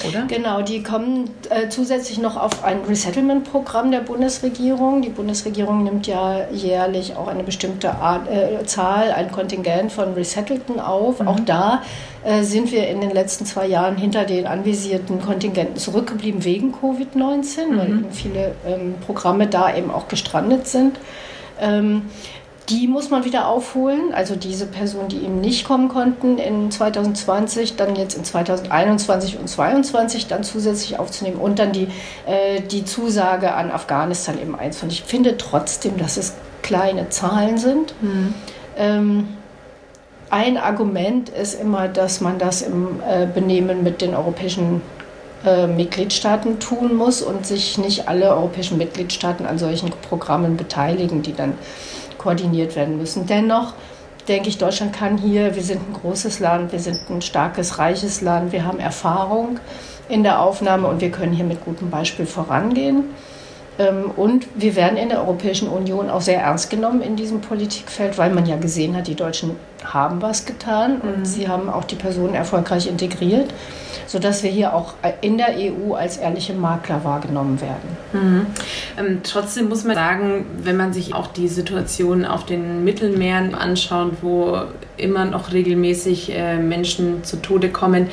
oder? Genau, die kommen äh, zusätzlich noch auf ein Resettlement-Programm der Bundesregierung. Die Bundesregierung nimmt ja jährlich auch eine bestimmte Art, äh, Zahl, ein Kontingent von Resettelten auf. Mhm. Auch da äh, sind wir in den letzten zwei Jahren hinter den anvisierten Kontingenten zurückgeblieben wegen Covid-19, mhm. weil eben viele ähm, Programme da eben auch gestrandet sind. Ähm, die muss man wieder aufholen. Also diese Personen, die eben nicht kommen konnten in 2020, dann jetzt in 2021 und 2022 dann zusätzlich aufzunehmen und dann die, äh, die Zusage an Afghanistan eben. Und ich finde trotzdem, dass es kleine Zahlen sind. Mhm. Ähm, ein Argument ist immer, dass man das im äh, Benehmen mit den europäischen äh, Mitgliedstaaten tun muss und sich nicht alle europäischen Mitgliedstaaten an solchen Programmen beteiligen, die dann koordiniert werden müssen. Dennoch denke ich, Deutschland kann hier, wir sind ein großes Land, wir sind ein starkes, reiches Land, wir haben Erfahrung in der Aufnahme und wir können hier mit gutem Beispiel vorangehen. Ähm, und wir werden in der Europäischen Union auch sehr ernst genommen in diesem Politikfeld, weil man ja gesehen hat, die Deutschen haben was getan und mhm. sie haben auch die Personen erfolgreich integriert. Sodass wir hier auch in der EU als ehrliche Makler wahrgenommen werden. Mhm. Ähm, trotzdem muss man sagen, wenn man sich auch die Situation auf den Mittelmeeren anschaut, wo immer noch regelmäßig äh, Menschen zu Tode kommen,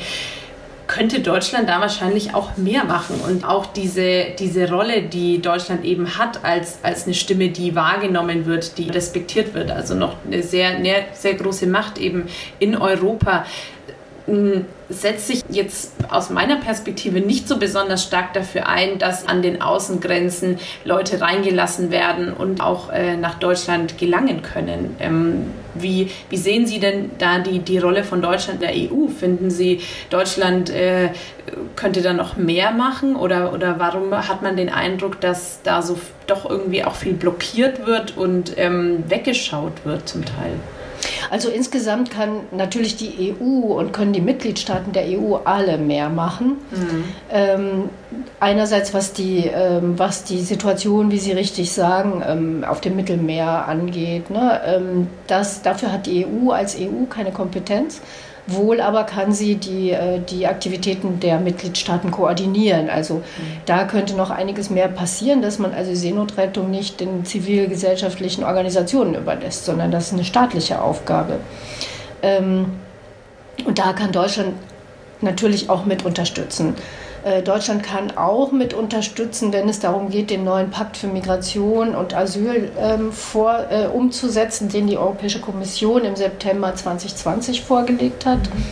könnte Deutschland da wahrscheinlich auch mehr machen und auch diese, diese Rolle, die Deutschland eben hat als, als eine Stimme, die wahrgenommen wird, die respektiert wird, also noch eine sehr, eine sehr große Macht eben in Europa setzt sich jetzt aus meiner Perspektive nicht so besonders stark dafür ein, dass an den Außengrenzen Leute reingelassen werden und auch äh, nach Deutschland gelangen können. Ähm, wie, wie sehen Sie denn da die, die Rolle von Deutschland in der EU? Finden Sie, Deutschland äh, könnte da noch mehr machen oder, oder warum hat man den Eindruck, dass da so doch irgendwie auch viel blockiert wird und ähm, weggeschaut wird zum Teil? Also insgesamt kann natürlich die EU und können die Mitgliedstaaten der EU alle mehr machen. Mhm. Ähm, einerseits was die, ähm, was die Situation, wie Sie richtig sagen, ähm, auf dem Mittelmeer angeht. Ne? Ähm, das, dafür hat die EU als EU keine Kompetenz. Wohl aber kann sie die, äh, die Aktivitäten der Mitgliedstaaten koordinieren. Also mhm. da könnte noch einiges mehr passieren, dass man also Seenotrettung nicht den zivilgesellschaftlichen Organisationen überlässt, sondern das ist eine staatliche Aufgabe. Ähm, und da kann Deutschland natürlich auch mit unterstützen. Äh, Deutschland kann auch mit unterstützen, wenn es darum geht, den neuen Pakt für Migration und Asyl ähm, vor, äh, umzusetzen, den die Europäische Kommission im September 2020 vorgelegt hat. Mhm.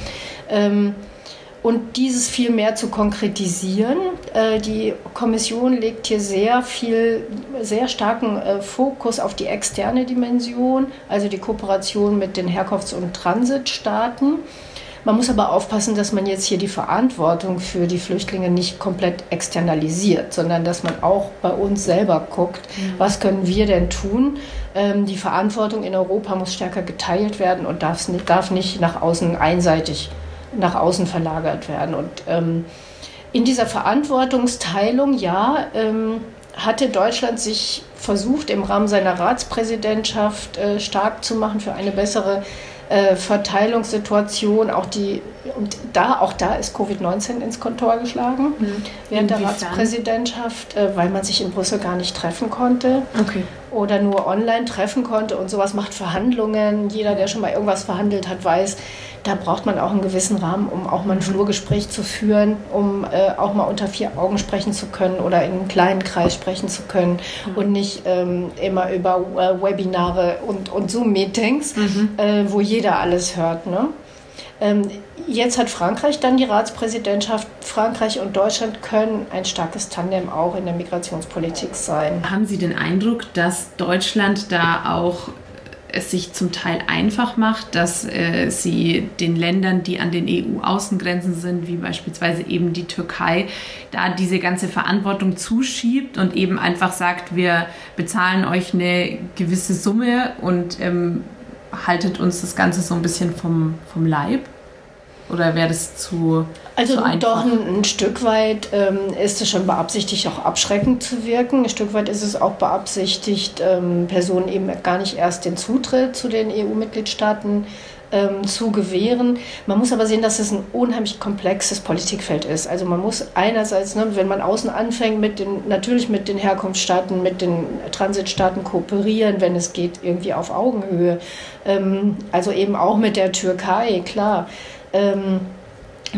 Ähm, und dieses viel mehr zu konkretisieren. Äh, die Kommission legt hier sehr viel, sehr starken äh, Fokus auf die externe Dimension, also die Kooperation mit den Herkunfts- und Transitstaaten. Man muss aber aufpassen, dass man jetzt hier die Verantwortung für die Flüchtlinge nicht komplett externalisiert, sondern dass man auch bei uns selber guckt, mhm. was können wir denn tun. Ähm, die Verantwortung in Europa muss stärker geteilt werden und darf, darf nicht nach außen einseitig nach außen verlagert werden. Und ähm, in dieser Verantwortungsteilung, ja, ähm, hatte Deutschland sich versucht, im Rahmen seiner Ratspräsidentschaft äh, stark zu machen für eine bessere äh, Verteilungssituation, auch die, und da, auch da ist Covid-19 ins Kontor geschlagen mhm. während Inwiefern? der Ratspräsidentschaft, äh, weil man sich in Brüssel gar nicht treffen konnte. Okay oder nur online treffen konnte und sowas macht Verhandlungen. Jeder, der schon mal irgendwas verhandelt hat, weiß, da braucht man auch einen gewissen Rahmen, um auch mal ein Flurgespräch zu führen, um äh, auch mal unter vier Augen sprechen zu können oder in einem kleinen Kreis sprechen zu können mhm. und nicht ähm, immer über äh, Webinare und, und Zoom-Meetings, mhm. äh, wo jeder alles hört. Ne? Ähm, jetzt hat Frankreich dann die Ratspräsidentschaft. Frankreich und Deutschland können ein starkes Tandem auch in der Migrationspolitik sein. Haben Sie den Eindruck, dass Deutschland da auch es sich zum Teil einfach macht, dass äh, sie den Ländern, die an den EU-Außengrenzen sind, wie beispielsweise eben die Türkei, da diese ganze Verantwortung zuschiebt und eben einfach sagt, wir bezahlen euch eine gewisse Summe und ähm, haltet uns das Ganze so ein bisschen vom, vom Leib? Oder wäre das zu. Also zu doch ein, ein, Stück weit ähm, ist es schon beabsichtigt, auch abschreckend zu wirken. Ein Stück weit ist es auch beabsichtigt, ähm, Personen eben gar nicht erst den Zutritt zu den EU-Mitgliedstaaten ähm, zu gewähren. Man muss aber sehen, dass es ein unheimlich komplexes Politikfeld ist. Also man muss einerseits, ne, wenn man außen anfängt, mit den, natürlich mit den Herkunftsstaaten, mit den Transitstaaten kooperieren, wenn es geht, irgendwie auf Augenhöhe. Ähm, also eben auch mit der Türkei, klar. Ähm,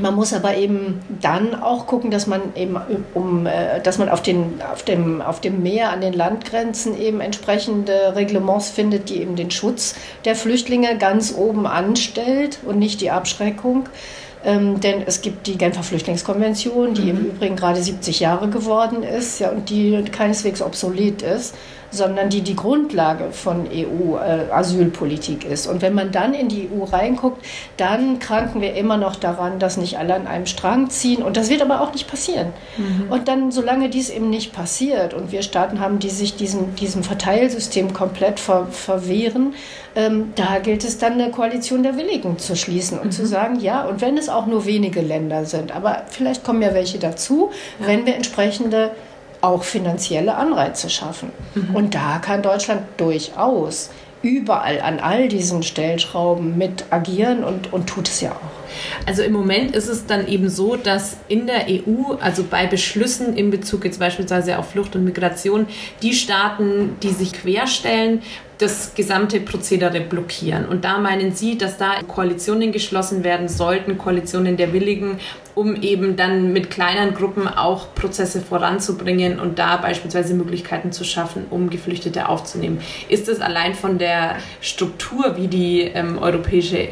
man muss aber eben dann auch gucken, dass man eben um, äh, dass man auf, den, auf, dem, auf dem Meer an den Landgrenzen eben entsprechende Reglements findet, die eben den Schutz der Flüchtlinge ganz oben anstellt und nicht die Abschreckung. Ähm, denn es gibt die Genfer Flüchtlingskonvention, die mhm. im Übrigen gerade 70 Jahre geworden ist ja, und die keineswegs obsolet ist sondern die die Grundlage von EU-Asylpolitik äh, ist. Und wenn man dann in die EU reinguckt, dann kranken wir immer noch daran, dass nicht alle an einem Strang ziehen. Und das wird aber auch nicht passieren. Mhm. Und dann, solange dies eben nicht passiert und wir Staaten haben, die sich diesem, diesem Verteilsystem komplett ver verwehren, ähm, da gilt es dann, eine Koalition der Willigen zu schließen und mhm. zu sagen, ja, und wenn es auch nur wenige Länder sind, aber vielleicht kommen ja welche dazu, ja. wenn wir entsprechende auch finanzielle Anreize schaffen. Mhm. Und da kann Deutschland durchaus überall an all diesen Stellschrauben mit agieren und, und tut es ja auch. Also im Moment ist es dann eben so, dass in der EU, also bei Beschlüssen in Bezug jetzt beispielsweise auf Flucht und Migration, die Staaten, die sich querstellen, das gesamte Prozedere blockieren. Und da meinen Sie, dass da Koalitionen geschlossen werden sollten, Koalitionen der Willigen, um eben dann mit kleinen Gruppen auch Prozesse voranzubringen und da beispielsweise Möglichkeiten zu schaffen, um Geflüchtete aufzunehmen. Ist das allein von der Struktur, wie die ähm, europäische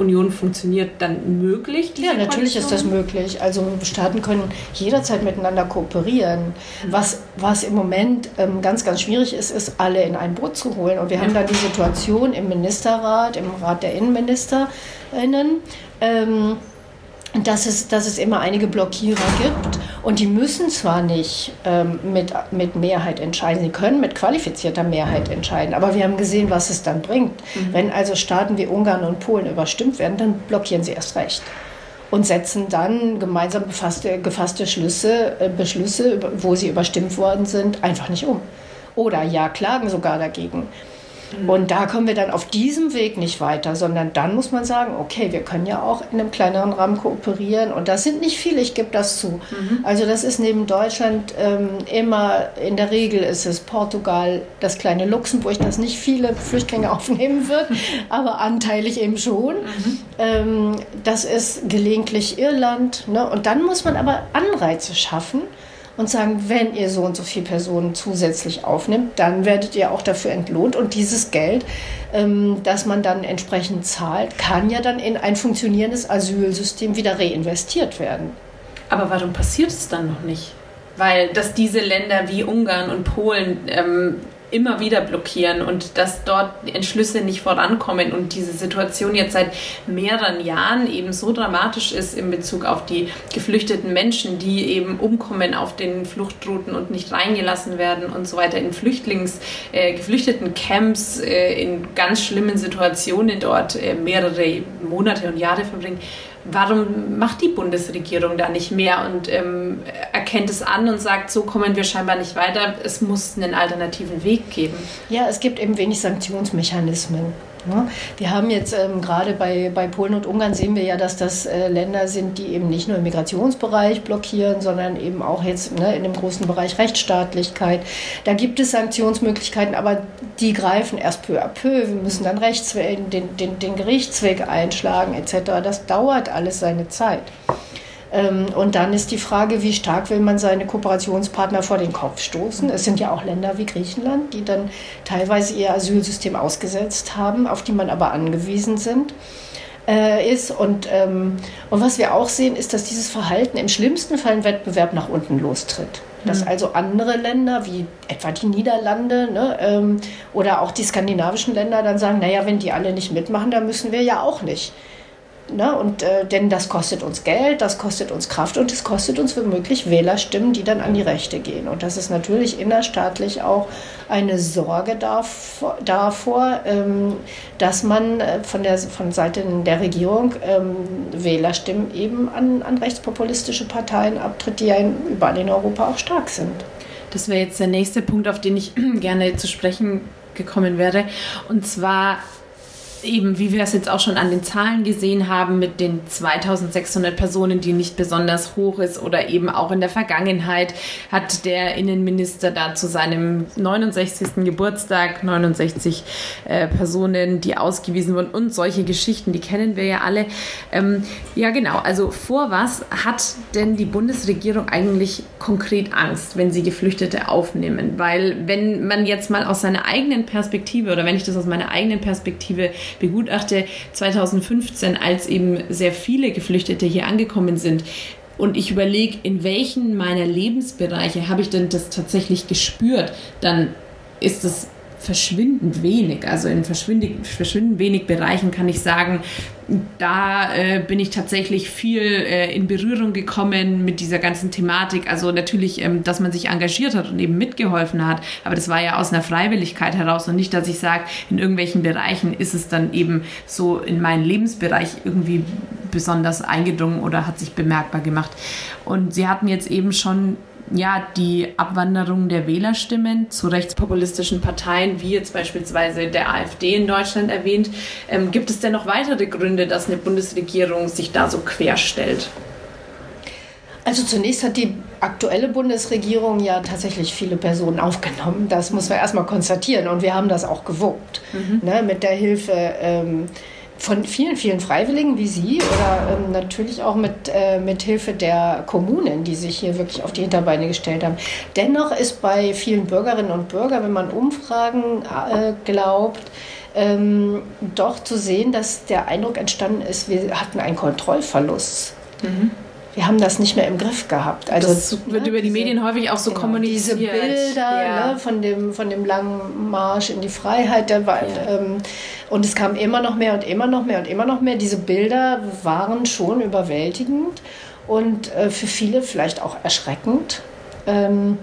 Union funktioniert, dann möglich? Ja, natürlich ist das möglich. Also Staaten können jederzeit miteinander kooperieren. Was, was im Moment ähm, ganz, ganz schwierig ist, ist, alle in ein Boot zu holen. Und wir ja. haben da die Situation im Ministerrat, im Rat der Innenministerinnen. Ähm, dass es, dass es immer einige Blockierer gibt und die müssen zwar nicht ähm, mit, mit Mehrheit entscheiden, sie können mit qualifizierter Mehrheit entscheiden, aber wir haben gesehen, was es dann bringt. Mhm. Wenn also Staaten wie Ungarn und Polen überstimmt werden, dann blockieren sie erst recht und setzen dann gemeinsam befasste, gefasste Schlüsse, äh, Beschlüsse, wo sie überstimmt worden sind, einfach nicht um. Oder ja, klagen sogar dagegen. Und da kommen wir dann auf diesem Weg nicht weiter, sondern dann muss man sagen, okay, wir können ja auch in einem kleineren Rahmen kooperieren. Und das sind nicht viele, ich gebe das zu. Mhm. Also das ist neben Deutschland ähm, immer, in der Regel ist es Portugal, das kleine Luxemburg, das nicht viele Flüchtlinge [laughs] aufnehmen wird, aber anteilig eben schon. Mhm. Ähm, das ist gelegentlich Irland. Ne? Und dann muss man aber Anreize schaffen und sagen, wenn ihr so und so viele Personen zusätzlich aufnimmt, dann werdet ihr auch dafür entlohnt. Und dieses Geld, ähm, das man dann entsprechend zahlt, kann ja dann in ein funktionierendes Asylsystem wieder reinvestiert werden. Aber warum passiert es dann noch nicht? Weil dass diese Länder wie Ungarn und Polen ähm, immer wieder blockieren und dass dort Entschlüsse nicht vorankommen und diese Situation jetzt seit mehreren Jahren eben so dramatisch ist in Bezug auf die geflüchteten Menschen, die eben umkommen auf den Fluchtrouten und nicht reingelassen werden und so weiter in Flüchtlings, äh, geflüchteten Camps äh, in ganz schlimmen Situationen dort äh, mehrere Monate und Jahre verbringen warum macht die Bundesregierung da nicht mehr und ähm, erkennt es an und sagt, so kommen wir scheinbar nicht weiter, es muss einen alternativen Weg geben? Ja, es gibt eben wenig Sanktionsmechanismen. Ne? Wir haben jetzt ähm, gerade bei, bei Polen und Ungarn sehen wir ja, dass das äh, Länder sind, die eben nicht nur im Migrationsbereich blockieren, sondern eben auch jetzt ne, in dem großen Bereich Rechtsstaatlichkeit. Da gibt es Sanktionsmöglichkeiten, aber die greifen erst peu à peu. Wir müssen dann Rechtsweg, den, den, den Gerichtsweg einschlagen etc. Das dauert alles seine Zeit. Ähm, und dann ist die Frage, wie stark will man seine Kooperationspartner vor den Kopf stoßen. Es sind ja auch Länder wie Griechenland, die dann teilweise ihr Asylsystem ausgesetzt haben, auf die man aber angewiesen sind äh, ist. Und, ähm, und was wir auch sehen, ist, dass dieses Verhalten im schlimmsten Fall einen Wettbewerb nach unten lostritt. Dass mhm. also andere Länder, wie etwa die Niederlande ne, ähm, oder auch die skandinavischen Länder, dann sagen, naja, wenn die alle nicht mitmachen, dann müssen wir ja auch nicht. Ne? Und, äh, denn das kostet uns Geld, das kostet uns Kraft und es kostet uns womöglich Wählerstimmen, die dann an die Rechte gehen. Und das ist natürlich innerstaatlich auch eine Sorge davor, davor ähm, dass man äh, von, der, von Seiten der Regierung ähm, Wählerstimmen eben an, an rechtspopulistische Parteien abtritt, die ja in, überall in Europa auch stark sind. Das wäre jetzt der nächste Punkt, auf den ich [clears throat] gerne zu sprechen gekommen wäre. Und zwar eben, wie wir es jetzt auch schon an den Zahlen gesehen haben, mit den 2600 Personen, die nicht besonders hoch ist oder eben auch in der Vergangenheit hat der Innenminister da zu seinem 69. Geburtstag 69 äh, Personen, die ausgewiesen wurden und solche Geschichten, die kennen wir ja alle. Ähm, ja, genau. Also vor was hat denn die Bundesregierung eigentlich konkret Angst, wenn sie Geflüchtete aufnehmen? Weil wenn man jetzt mal aus seiner eigenen Perspektive oder wenn ich das aus meiner eigenen Perspektive begutachte 2015, als eben sehr viele Geflüchtete hier angekommen sind, und ich überlege, in welchen meiner Lebensbereiche habe ich denn das tatsächlich gespürt, dann ist es verschwindend wenig. Also in verschwindend, wenig Bereichen kann ich sagen, da äh, bin ich tatsächlich viel äh, in Berührung gekommen mit dieser ganzen Thematik. Also natürlich, ähm, dass man sich engagiert hat und eben mitgeholfen hat, aber das war ja aus einer Freiwilligkeit heraus und nicht, dass ich sage, in irgendwelchen Bereichen ist es dann eben so in meinen Lebensbereich irgendwie besonders eingedrungen oder hat sich bemerkbar gemacht. Und Sie hatten jetzt eben schon ja die Abwanderung der Wählerstimmen zu rechtspopulistischen Parteien, wie jetzt beispielsweise der AfD in Deutschland erwähnt. Ähm, gibt es denn noch weitere Gründe, dass eine Bundesregierung sich da so querstellt? Also zunächst hat die aktuelle Bundesregierung ja tatsächlich viele Personen aufgenommen. Das muss man erstmal konstatieren. Und wir haben das auch gewuppt. Mhm. Ne, mit der Hilfe ähm, von vielen, vielen Freiwilligen wie Sie oder ähm, natürlich auch mit, äh, mit Hilfe der Kommunen, die sich hier wirklich auf die Hinterbeine gestellt haben. Dennoch ist bei vielen Bürgerinnen und Bürgern, wenn man Umfragen äh, glaubt, ähm, doch zu sehen, dass der Eindruck entstanden ist, wir hatten einen Kontrollverlust. Mhm wir haben das nicht mehr im Griff gehabt. Also das wird ne, über die Medien häufig auch so genau, kommuniziert. Diese Bilder ja. ne, von, dem, von dem langen Marsch in die Freiheit, der war, ja. ähm, und es kam immer noch mehr und immer noch mehr und immer noch mehr. Diese Bilder waren schon überwältigend und äh, für viele vielleicht auch erschreckend. Ähm,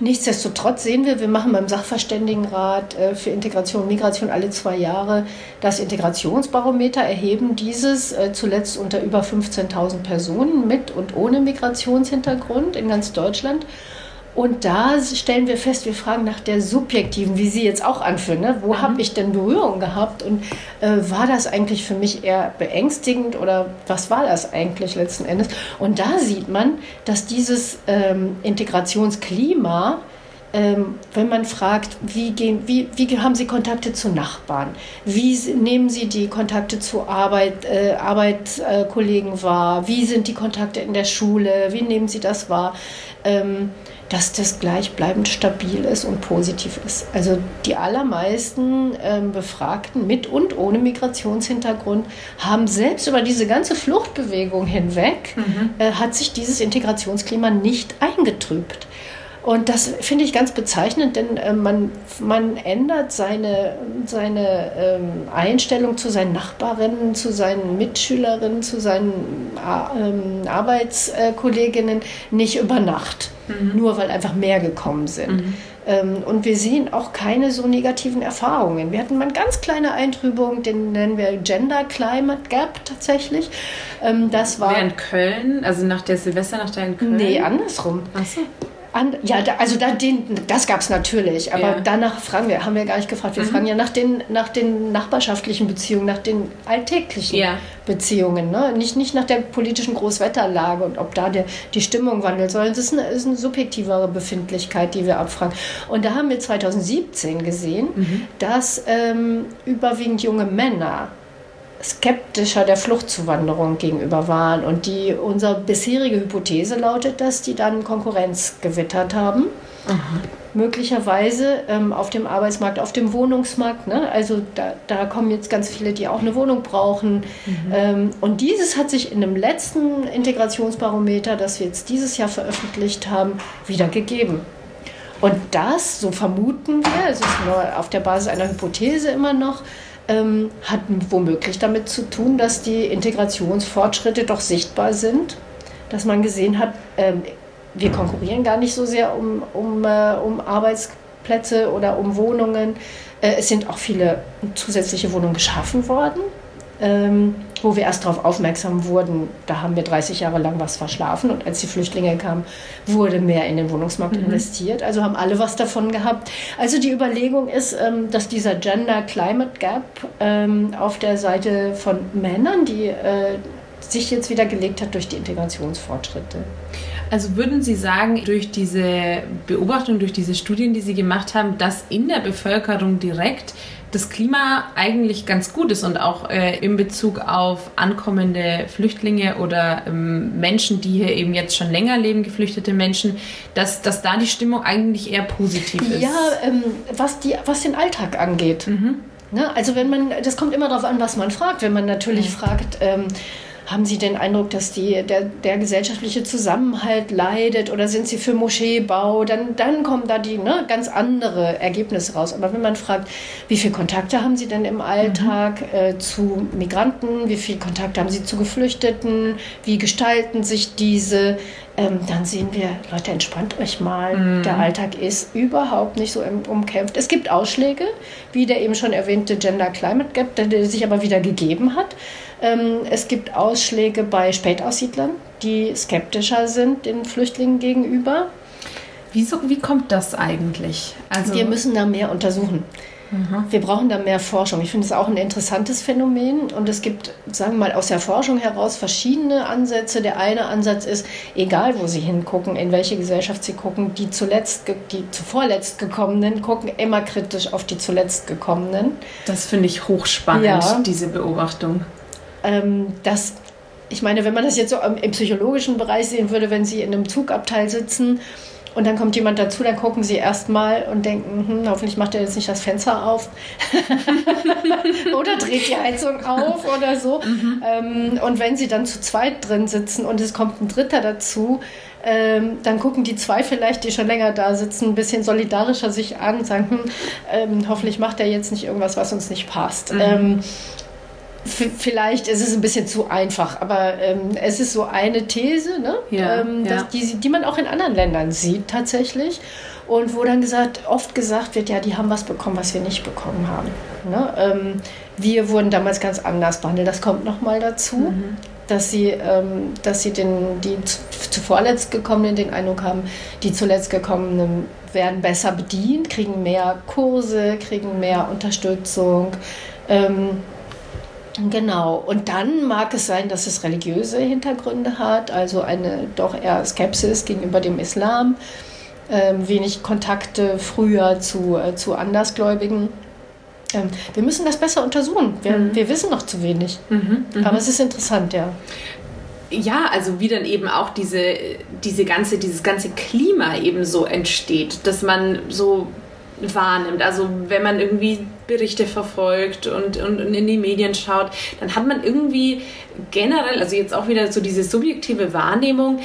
Nichtsdestotrotz sehen wir, wir machen beim Sachverständigenrat äh, für Integration und Migration alle zwei Jahre das Integrationsbarometer, erheben dieses äh, zuletzt unter über 15.000 Personen mit und ohne Migrationshintergrund in ganz Deutschland. Und da stellen wir fest, wir fragen nach der subjektiven, wie Sie jetzt auch anführen, ne? wo mhm. habe ich denn Berührung gehabt und äh, war das eigentlich für mich eher beängstigend oder was war das eigentlich letzten Endes? Und da sieht man, dass dieses ähm, Integrationsklima ähm, wenn man fragt, wie, gehen, wie, wie haben Sie Kontakte zu Nachbarn? Wie nehmen Sie die Kontakte zu Arbeit, äh, Arbeitskollegen wahr? Wie sind die Kontakte in der Schule? Wie nehmen Sie das wahr? Ähm, dass das gleichbleibend stabil ist und positiv ist. Also die allermeisten ähm, Befragten mit und ohne Migrationshintergrund haben selbst über diese ganze Fluchtbewegung hinweg, mhm. äh, hat sich dieses Integrationsklima nicht eingetrübt. Und das finde ich ganz bezeichnend, denn äh, man, man ändert seine, seine ähm, Einstellung zu seinen Nachbarinnen, zu seinen Mitschülerinnen, zu seinen äh, ähm, Arbeitskolleginnen nicht über Nacht, mhm. nur weil einfach mehr gekommen sind. Mhm. Ähm, und wir sehen auch keine so negativen Erfahrungen. Wir hatten mal eine ganz kleine Eintrübung, den nennen wir Gender Climate Gap tatsächlich. Ähm, das war. Während Köln, also nach der Silvesternacht in Köln? Nee, andersrum. Ach so. An, ja, da, also da, den, das gab es natürlich, aber ja. danach fragen wir, haben wir gar nicht gefragt. Wir mhm. fragen ja nach den, nach den nachbarschaftlichen Beziehungen, nach den alltäglichen ja. Beziehungen, ne? nicht, nicht nach der politischen Großwetterlage und ob da der, die Stimmung wandelt, sondern es ist eine, ist eine subjektivere Befindlichkeit, die wir abfragen. Und da haben wir 2017 gesehen, mhm. dass ähm, überwiegend junge Männer skeptischer der Fluchtzuwanderung gegenüber waren. Und die, unsere bisherige Hypothese lautet, dass die dann Konkurrenz gewittert haben. Aha. Möglicherweise ähm, auf dem Arbeitsmarkt, auf dem Wohnungsmarkt. Ne? Also da, da, kommen jetzt ganz viele, die auch eine Wohnung brauchen. Mhm. Ähm, und dieses hat sich in dem letzten Integrationsbarometer, das wir jetzt dieses Jahr veröffentlicht haben, wieder gegeben. Und das, so vermuten wir, es ist nur auf der Basis einer Hypothese immer noch, ähm, hat womöglich damit zu tun, dass die Integrationsfortschritte doch sichtbar sind, dass man gesehen hat, ähm, wir konkurrieren gar nicht so sehr um, um, äh, um Arbeitsplätze oder um Wohnungen. Äh, es sind auch viele zusätzliche Wohnungen geschaffen worden. Ähm, wo wir erst darauf aufmerksam wurden, da haben wir 30 Jahre lang was verschlafen und als die Flüchtlinge kamen, wurde mehr in den Wohnungsmarkt mhm. investiert. Also haben alle was davon gehabt. Also die Überlegung ist, ähm, dass dieser Gender Climate Gap ähm, auf der Seite von Männern, die äh, sich jetzt wieder gelegt hat durch die Integrationsfortschritte. Also würden Sie sagen, durch diese Beobachtung, durch diese Studien, die Sie gemacht haben, dass in der Bevölkerung direkt das Klima eigentlich ganz gut ist und auch äh, in Bezug auf ankommende Flüchtlinge oder ähm, Menschen, die hier eben jetzt schon länger leben, geflüchtete Menschen, dass, dass da die Stimmung eigentlich eher positiv ist. Ja, ähm, was, die, was den Alltag angeht. Mhm. Ne? Also wenn man, das kommt immer darauf an, was man fragt. Wenn man natürlich mhm. fragt, ähm, haben Sie den Eindruck, dass die, der, der gesellschaftliche Zusammenhalt leidet oder sind Sie für Moscheebau? Dann, dann kommen da die ne, ganz andere Ergebnisse raus. Aber wenn man fragt, wie viele Kontakte haben Sie denn im Alltag mhm. äh, zu Migranten? Wie viele Kontakte haben Sie zu Geflüchteten? Wie gestalten sich diese? ähm, dann sehen wir, Leute, entspannt euch mal. Mhm. Der Alltag ist überhaupt nicht so umkämpft. Es gibt Ausschläge, wie der eben schon erwähnte Gender Climate Gap, der, sich aber wieder gegeben hat. Ähm, es gibt Ausschläge bei Spätaussiedlern, die skeptischer sind den Flüchtlingen gegenüber. Wieso, wie kommt das eigentlich? Also wir müssen da mehr untersuchen. Mhm. Wir brauchen da mehr Forschung. Ich finde es auch ein interessantes Phänomen und es gibt, sagen wir mal, aus der Forschung heraus verschiedene Ansätze. Der eine Ansatz ist, egal wo Sie hingucken, in welche Gesellschaft Sie gucken, die zuletzt, die zuvorletzt gekommenen gucken immer kritisch auf die zuletzt gekommenen. Das finde ich hochspannend, ja. diese Beobachtung. Ähm, das ich meine, wenn man das jetzt so im psychologischen Bereich sehen würde, wenn Sie in einem Zugabteil sitzen und dann kommt jemand dazu, dann gucken sie erstmal und denken, hm, hoffentlich macht er jetzt nicht das Fenster auf [laughs] oder dreht die Heizung auf oder so. Mhm. Ähm, und wenn sie dann zu zweit drin sitzen und es kommt ein Dritter dazu, ähm, dann gucken die zwei vielleicht, die schon länger da sitzen, ein bisschen solidarischer sich an und sagen, hm, ähm, hoffentlich macht er jetzt nicht irgendwas, was uns nicht passt. Mhm. Vielleicht ist es ein bisschen zu einfach, aber ähm, es ist so eine These, ne? Ja, ähm, ja. Die, die man auch in anderen Ländern sieht tatsächlich. Und wo dann gesagt, oft gesagt wird, ja, die haben was bekommen, was wir nicht bekommen haben. Ne? Ähm, wir wurden damals ganz anders behandelt. Das kommt nochmal dazu. Mhm. Dass sie, ähm, dass sie den, die zuvorletzt gekommenen den Eindruck haben, die zuletzt gekommenen werden besser bedient, kriegen mehr Kurse, kriegen mehr Unterstützung. Ähm, Genau, und dann mag es sein, dass es religiöse Hintergründe hat, also eine doch eher Skepsis gegenüber dem Islam, ähm, wenig Kontakte früher zu, äh, zu Andersgläubigen. Ähm, wir müssen das besser untersuchen. Wir, mhm. wir wissen noch zu wenig. Mhm, mh. Aber es ist interessant, ja. Ja, also wie dann eben auch diese, diese ganze, dieses ganze Klima eben so entsteht, dass man so wahrnimmt. Also wenn man irgendwie Berichte verfolgt und, und, und, in die Medien schaut, dann hat man irgendwie generell, also jetzt auch wieder so diese subjektive Wahrnehmung,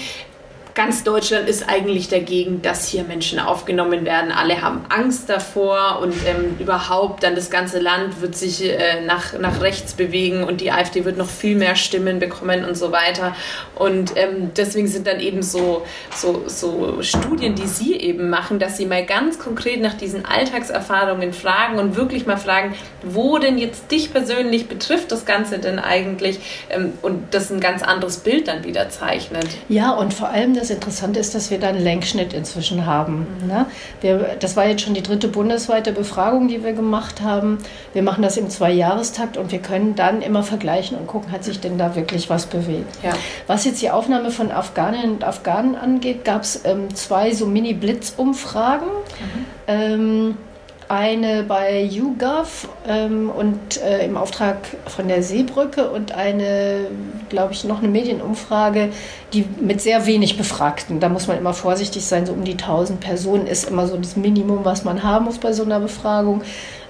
ganz Deutschland ist eigentlich dagegen, dass hier Menschen aufgenommen werden. Alle haben Angst davor und ähm, überhaupt dann das ganze Land wird sich äh, nach, nach rechts bewegen und die AfD wird noch viel mehr Stimmen bekommen und so weiter. Und ähm, deswegen sind dann eben so, so, so Studien, die Sie eben machen, dass Sie mal ganz konkret nach diesen Alltagserfahrungen fragen und wirklich mal fragen, wo denn jetzt dich persönlich betrifft das Ganze denn eigentlich ähm, und das ein ganz anderes Bild dann wieder zeichnet. Ja, und vor allem das Interessante ist, dass wir da einen Lenkschnitt inzwischen haben. Ne? Wir, das war jetzt schon die dritte bundesweite Befragung, die wir gemacht haben. Wir machen das im Zweijahrestakt und wir können dann immer vergleichen und gucken, hat sich denn da wirklich was bewegt. Ja. Was jetzt die Aufnahme von Afghaninnen und Afghanen angeht, gab es ähm, zwei so Mini-Blitz-Umfragen. Mhm. Ähm, eine bei YouGov ähm, und äh, im Auftrag von der Seebrücke und eine, glaube ich, noch eine Medienumfrage, die mit sehr wenig Befragten. Da muss man immer vorsichtig sein, so um die 1000 Personen ist immer so das Minimum, was man haben muss bei so einer Befragung.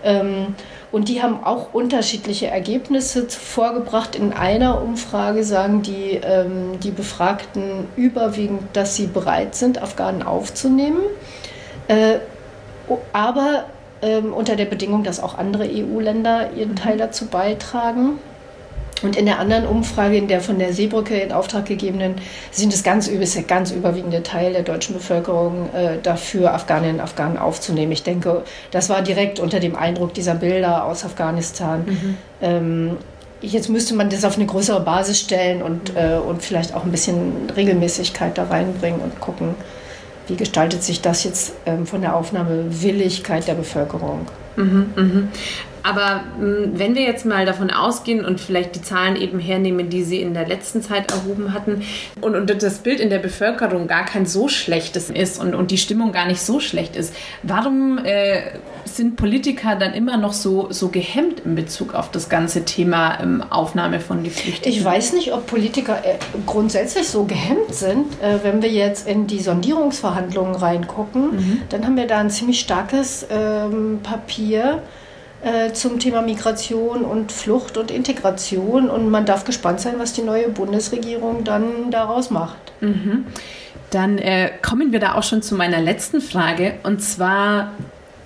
Ähm, und die haben auch unterschiedliche Ergebnisse vorgebracht. In einer Umfrage sagen die, ähm, die Befragten überwiegend, dass sie bereit sind, Afghanen aufzunehmen. Äh, aber ähm, unter der Bedingung, dass auch andere EU-Länder ihren Teil dazu beitragen. Und in der anderen Umfrage, in der von der Seebrücke in Auftrag gegebenen, sind es ganz, ist der ganz überwiegende Teil der deutschen Bevölkerung äh, dafür, Afghaninnen und Afghanen aufzunehmen. Ich denke, das war direkt unter dem Eindruck dieser Bilder aus Afghanistan. Mhm. Ähm, jetzt müsste man das auf eine größere Basis stellen und, mhm. äh, und vielleicht auch ein bisschen Regelmäßigkeit da reinbringen und gucken, wie gestaltet sich das jetzt ähm, von der Aufnahmewilligkeit der Bevölkerung? Mhm, mh. Aber hm, wenn wir jetzt mal davon ausgehen und vielleicht die Zahlen eben hernehmen, die Sie in der letzten Zeit erhoben hatten und, und das Bild in der Bevölkerung gar kein so schlechtes ist und, und die Stimmung gar nicht so schlecht ist, warum äh, sind Politiker dann immer noch so, so gehemmt in Bezug auf das ganze Thema ähm, Aufnahme von Geflüchteten? Ich weiß nicht, ob Politiker äh, grundsätzlich so gehemmt sind. Äh, wenn wir jetzt in die Sondierungsverhandlungen reingucken, mhm. dann haben wir da ein ziemlich starkes ähm, Papier äh, zum Thema Migration und Flucht und Integration. Und man darf gespannt sein, was die neue Bundesregierung dann daraus macht. Mhm. Dann äh, kommen wir da auch schon zu meiner letzten Frage. Und zwar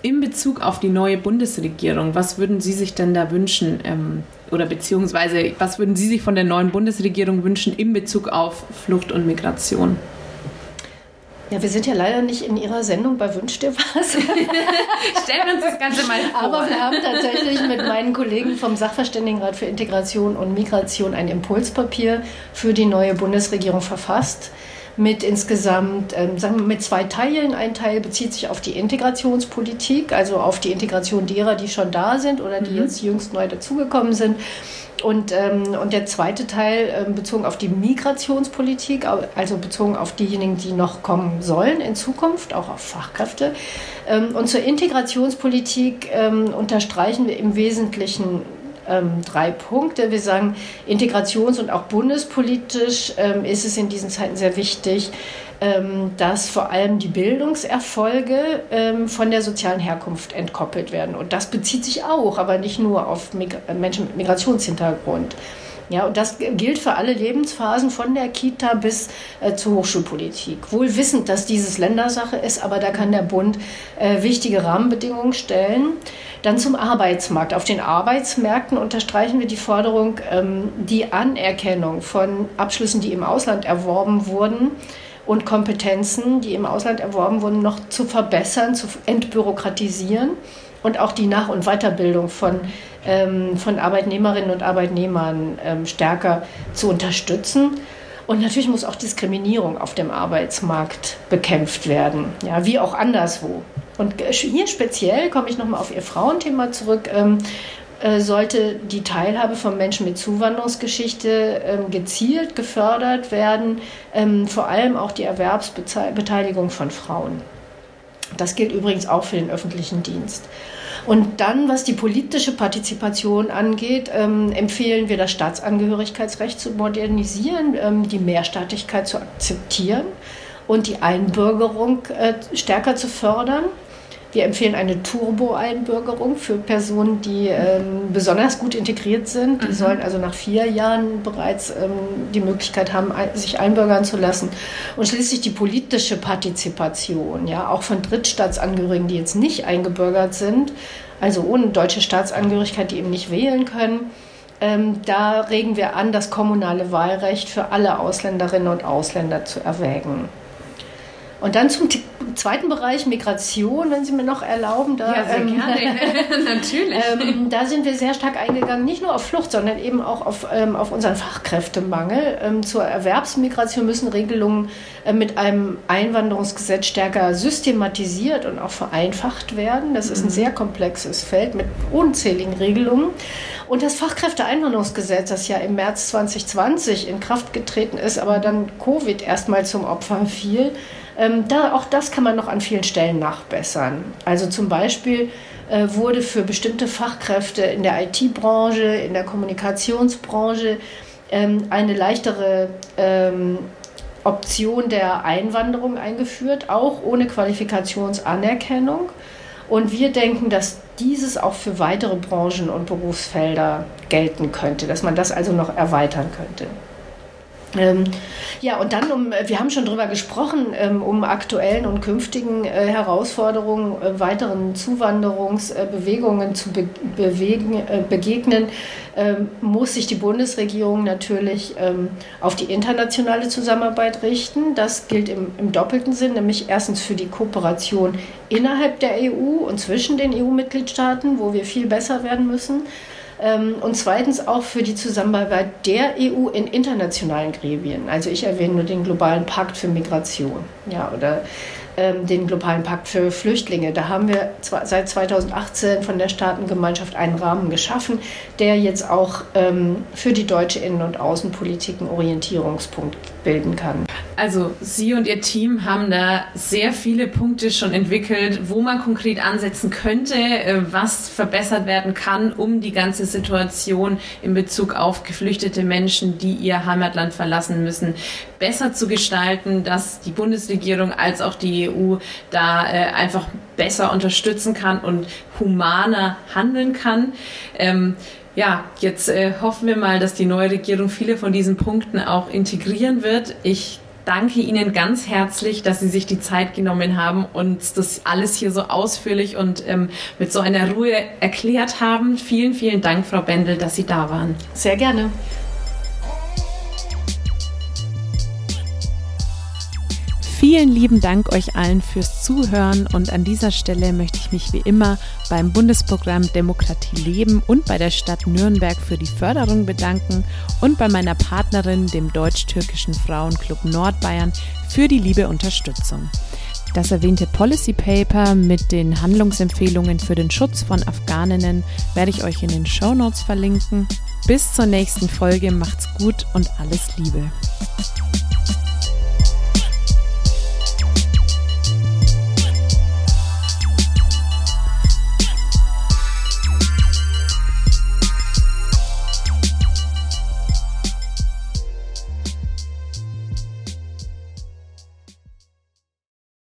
in Bezug auf die neue Bundesregierung. Was würden Sie sich denn da wünschen? Ähm, oder beziehungsweise, was würden Sie sich von der neuen Bundesregierung wünschen in Bezug auf Flucht und Migration? Ja, wir sind ja leider nicht in Ihrer Sendung bei Wünsch dir was. [laughs] Stellen wir uns das Ganze mal vor. Aber wir haben tatsächlich mit meinen Kollegen vom Sachverständigenrat für Integration und Migration ein Impulspapier für die neue Bundesregierung verfasst, mit insgesamt, ähm, sagen wir, mit zwei Teilen. Ein Teil bezieht sich auf die Integrationspolitik, also auf die Integration derer, die schon da sind oder die mhm. jetzt jüngst neu dazugekommen sind. Und, ähm, und der zweite Teil ähm, bezogen auf die Migrationspolitik, also bezogen auf diejenigen, die noch kommen sollen in Zukunft, auch auf Fachkräfte. Ähm, und zur Integrationspolitik ähm, unterstreichen wir im Wesentlichen ähm, drei Punkte. Wir sagen, integrations- und auch bundespolitisch ähm, ist es in diesen Zeiten sehr wichtig, ähm, dass vor allem die Bildungserfolge ähm, von der sozialen Herkunft entkoppelt werden. Und das bezieht sich auch, aber nicht nur auf Mig Menschen mit Migrationshintergrund. Ja, und das gilt für alle Lebensphasen von der Kita bis äh, zur Hochschulpolitik. Wohl wissend, dass dieses Ländersache ist, aber da kann der Bund äh, wichtige Rahmenbedingungen stellen. Dann zum Arbeitsmarkt. Auf den Arbeitsmärkten unterstreichen wir die Forderung, ähm, die Anerkennung von Abschlüssen, die im Ausland erworben wurden, und Kompetenzen, die im Ausland erworben wurden, noch zu verbessern, zu entbürokratisieren und auch die Nach- und Weiterbildung von, ähm, von Arbeitnehmerinnen und Arbeitnehmern ähm, stärker zu unterstützen. Und natürlich muss auch Diskriminierung auf dem Arbeitsmarkt bekämpft werden, ja, wie auch anderswo. Und hier speziell komme ich nochmal auf Ihr Frauenthema zurück. Ähm, äh, sollte die Teilhabe von Menschen mit Zuwanderungsgeschichte ähm, gezielt gefördert werden, ähm, vor allem auch die Erwerbsbeteiligung von Frauen. Das gilt übrigens auch für den öffentlichen Dienst. Und dann, was die politische Partizipation angeht, ähm, empfehlen wir das Staatsangehörigkeitsrecht zu modernisieren, die Mehrstaatlichkeit zu akzeptieren und die Einbürgerung äh, stärker zu fördern. Wir empfehlen eine Turbo-Einbürgerung für Personen, die ähm, besonders gut integriert sind. Die mhm. sollen also nach vier Jahren bereits ähm, die Möglichkeit haben, sich einbürgern zu lassen. Und schließlich die politische Partizipation, ja, auch von Drittstaatsangehörigen, die jetzt nicht eingebürgert sind, also ohne deutsche Staatsangehörigkeit, die eben nicht wählen können. Ähm, da regen wir an, das kommunale Wahlrecht für alle Ausländerinnen und Ausländer zu erwägen. Und dann zum zweiten Bereich Migration, wenn Sie mir noch erlauben. Da, ja, sehr ähm, gerne, [laughs] natürlich. Ähm, da sind wir sehr stark eingegangen, nicht nur auf Flucht, sondern eben auch auf, ähm, auf unseren Fachkräftemangel. Ähm, zur Erwerbsmigration müssen Regelungen äh, mit einem Einwanderungsgesetz stärker systematisiert und auch vereinfacht werden. Das ist ein mhm. sehr komplexes Feld mit unzähligen Regelungen. Und das Fachkräfteeinwanderungsgesetz, das ja im März 2020 in Kraft getreten ist, aber dann Covid erstmal zum Opfer fiel, ähm, da, auch das kann man noch an vielen Stellen nachbessern. Also zum Beispiel äh, wurde für bestimmte Fachkräfte in der IT-Branche, in der Kommunikationsbranche ähm, eine leichtere ähm, Option der Einwanderung eingeführt, auch ohne Qualifikationsanerkennung. Und wir denken, dass dieses auch für weitere Branchen und Berufsfelder gelten könnte, dass man das also noch erweitern könnte. Ähm, ja, und dann, um, wir haben schon darüber gesprochen, ähm, um aktuellen und künftigen äh, Herausforderungen, äh, weiteren Zuwanderungsbewegungen äh, zu be bewegen, äh, begegnen, ähm, muss sich die Bundesregierung natürlich ähm, auf die internationale Zusammenarbeit richten. Das gilt im, im doppelten Sinn, nämlich erstens für die Kooperation innerhalb der EU und zwischen den EU-Mitgliedstaaten, wo wir viel besser werden müssen. Ähm, und zweitens auch für die Zusammenarbeit der EU in internationalen Gremien. Also ich erwähne nur den globalen Pakt für Migration ja, oder den globalen Pakt für Flüchtlinge. Da haben wir seit 2018 von der Staatengemeinschaft einen Rahmen geschaffen, der jetzt auch ähm, für die deutsche Innen- und Außenpolitik einen Orientierungspunkt bilden kann. Also Sie und Ihr Team haben da sehr viele Punkte schon entwickelt, wo man konkret ansetzen könnte, äh, was verbessert werden kann, um die ganze Situation in Bezug auf geflüchtete Menschen, die ihr Heimatland verlassen müssen, besser zu gestalten, dass die Bundesregierung als auch die EU da äh, einfach besser unterstützen kann und humaner handeln kann. Ähm, ja, jetzt äh, hoffen wir mal, dass die neue Regierung viele von diesen Punkten auch integrieren wird. Ich danke Ihnen ganz herzlich, dass Sie sich die Zeit genommen haben und das alles hier so ausführlich und ähm, mit so einer Ruhe erklärt haben. Vielen, vielen Dank, Frau Bendel, dass Sie da waren. Sehr gerne. Vielen lieben Dank euch allen fürs Zuhören und an dieser Stelle möchte ich ich mich wie immer beim Bundesprogramm Demokratie Leben und bei der Stadt Nürnberg für die Förderung bedanken und bei meiner Partnerin, dem Deutsch-Türkischen Frauenclub Nordbayern, für die liebe Unterstützung. Das erwähnte Policy Paper mit den Handlungsempfehlungen für den Schutz von Afghaninnen werde ich euch in den Show Notes verlinken. Bis zur nächsten Folge, macht's gut und alles Liebe.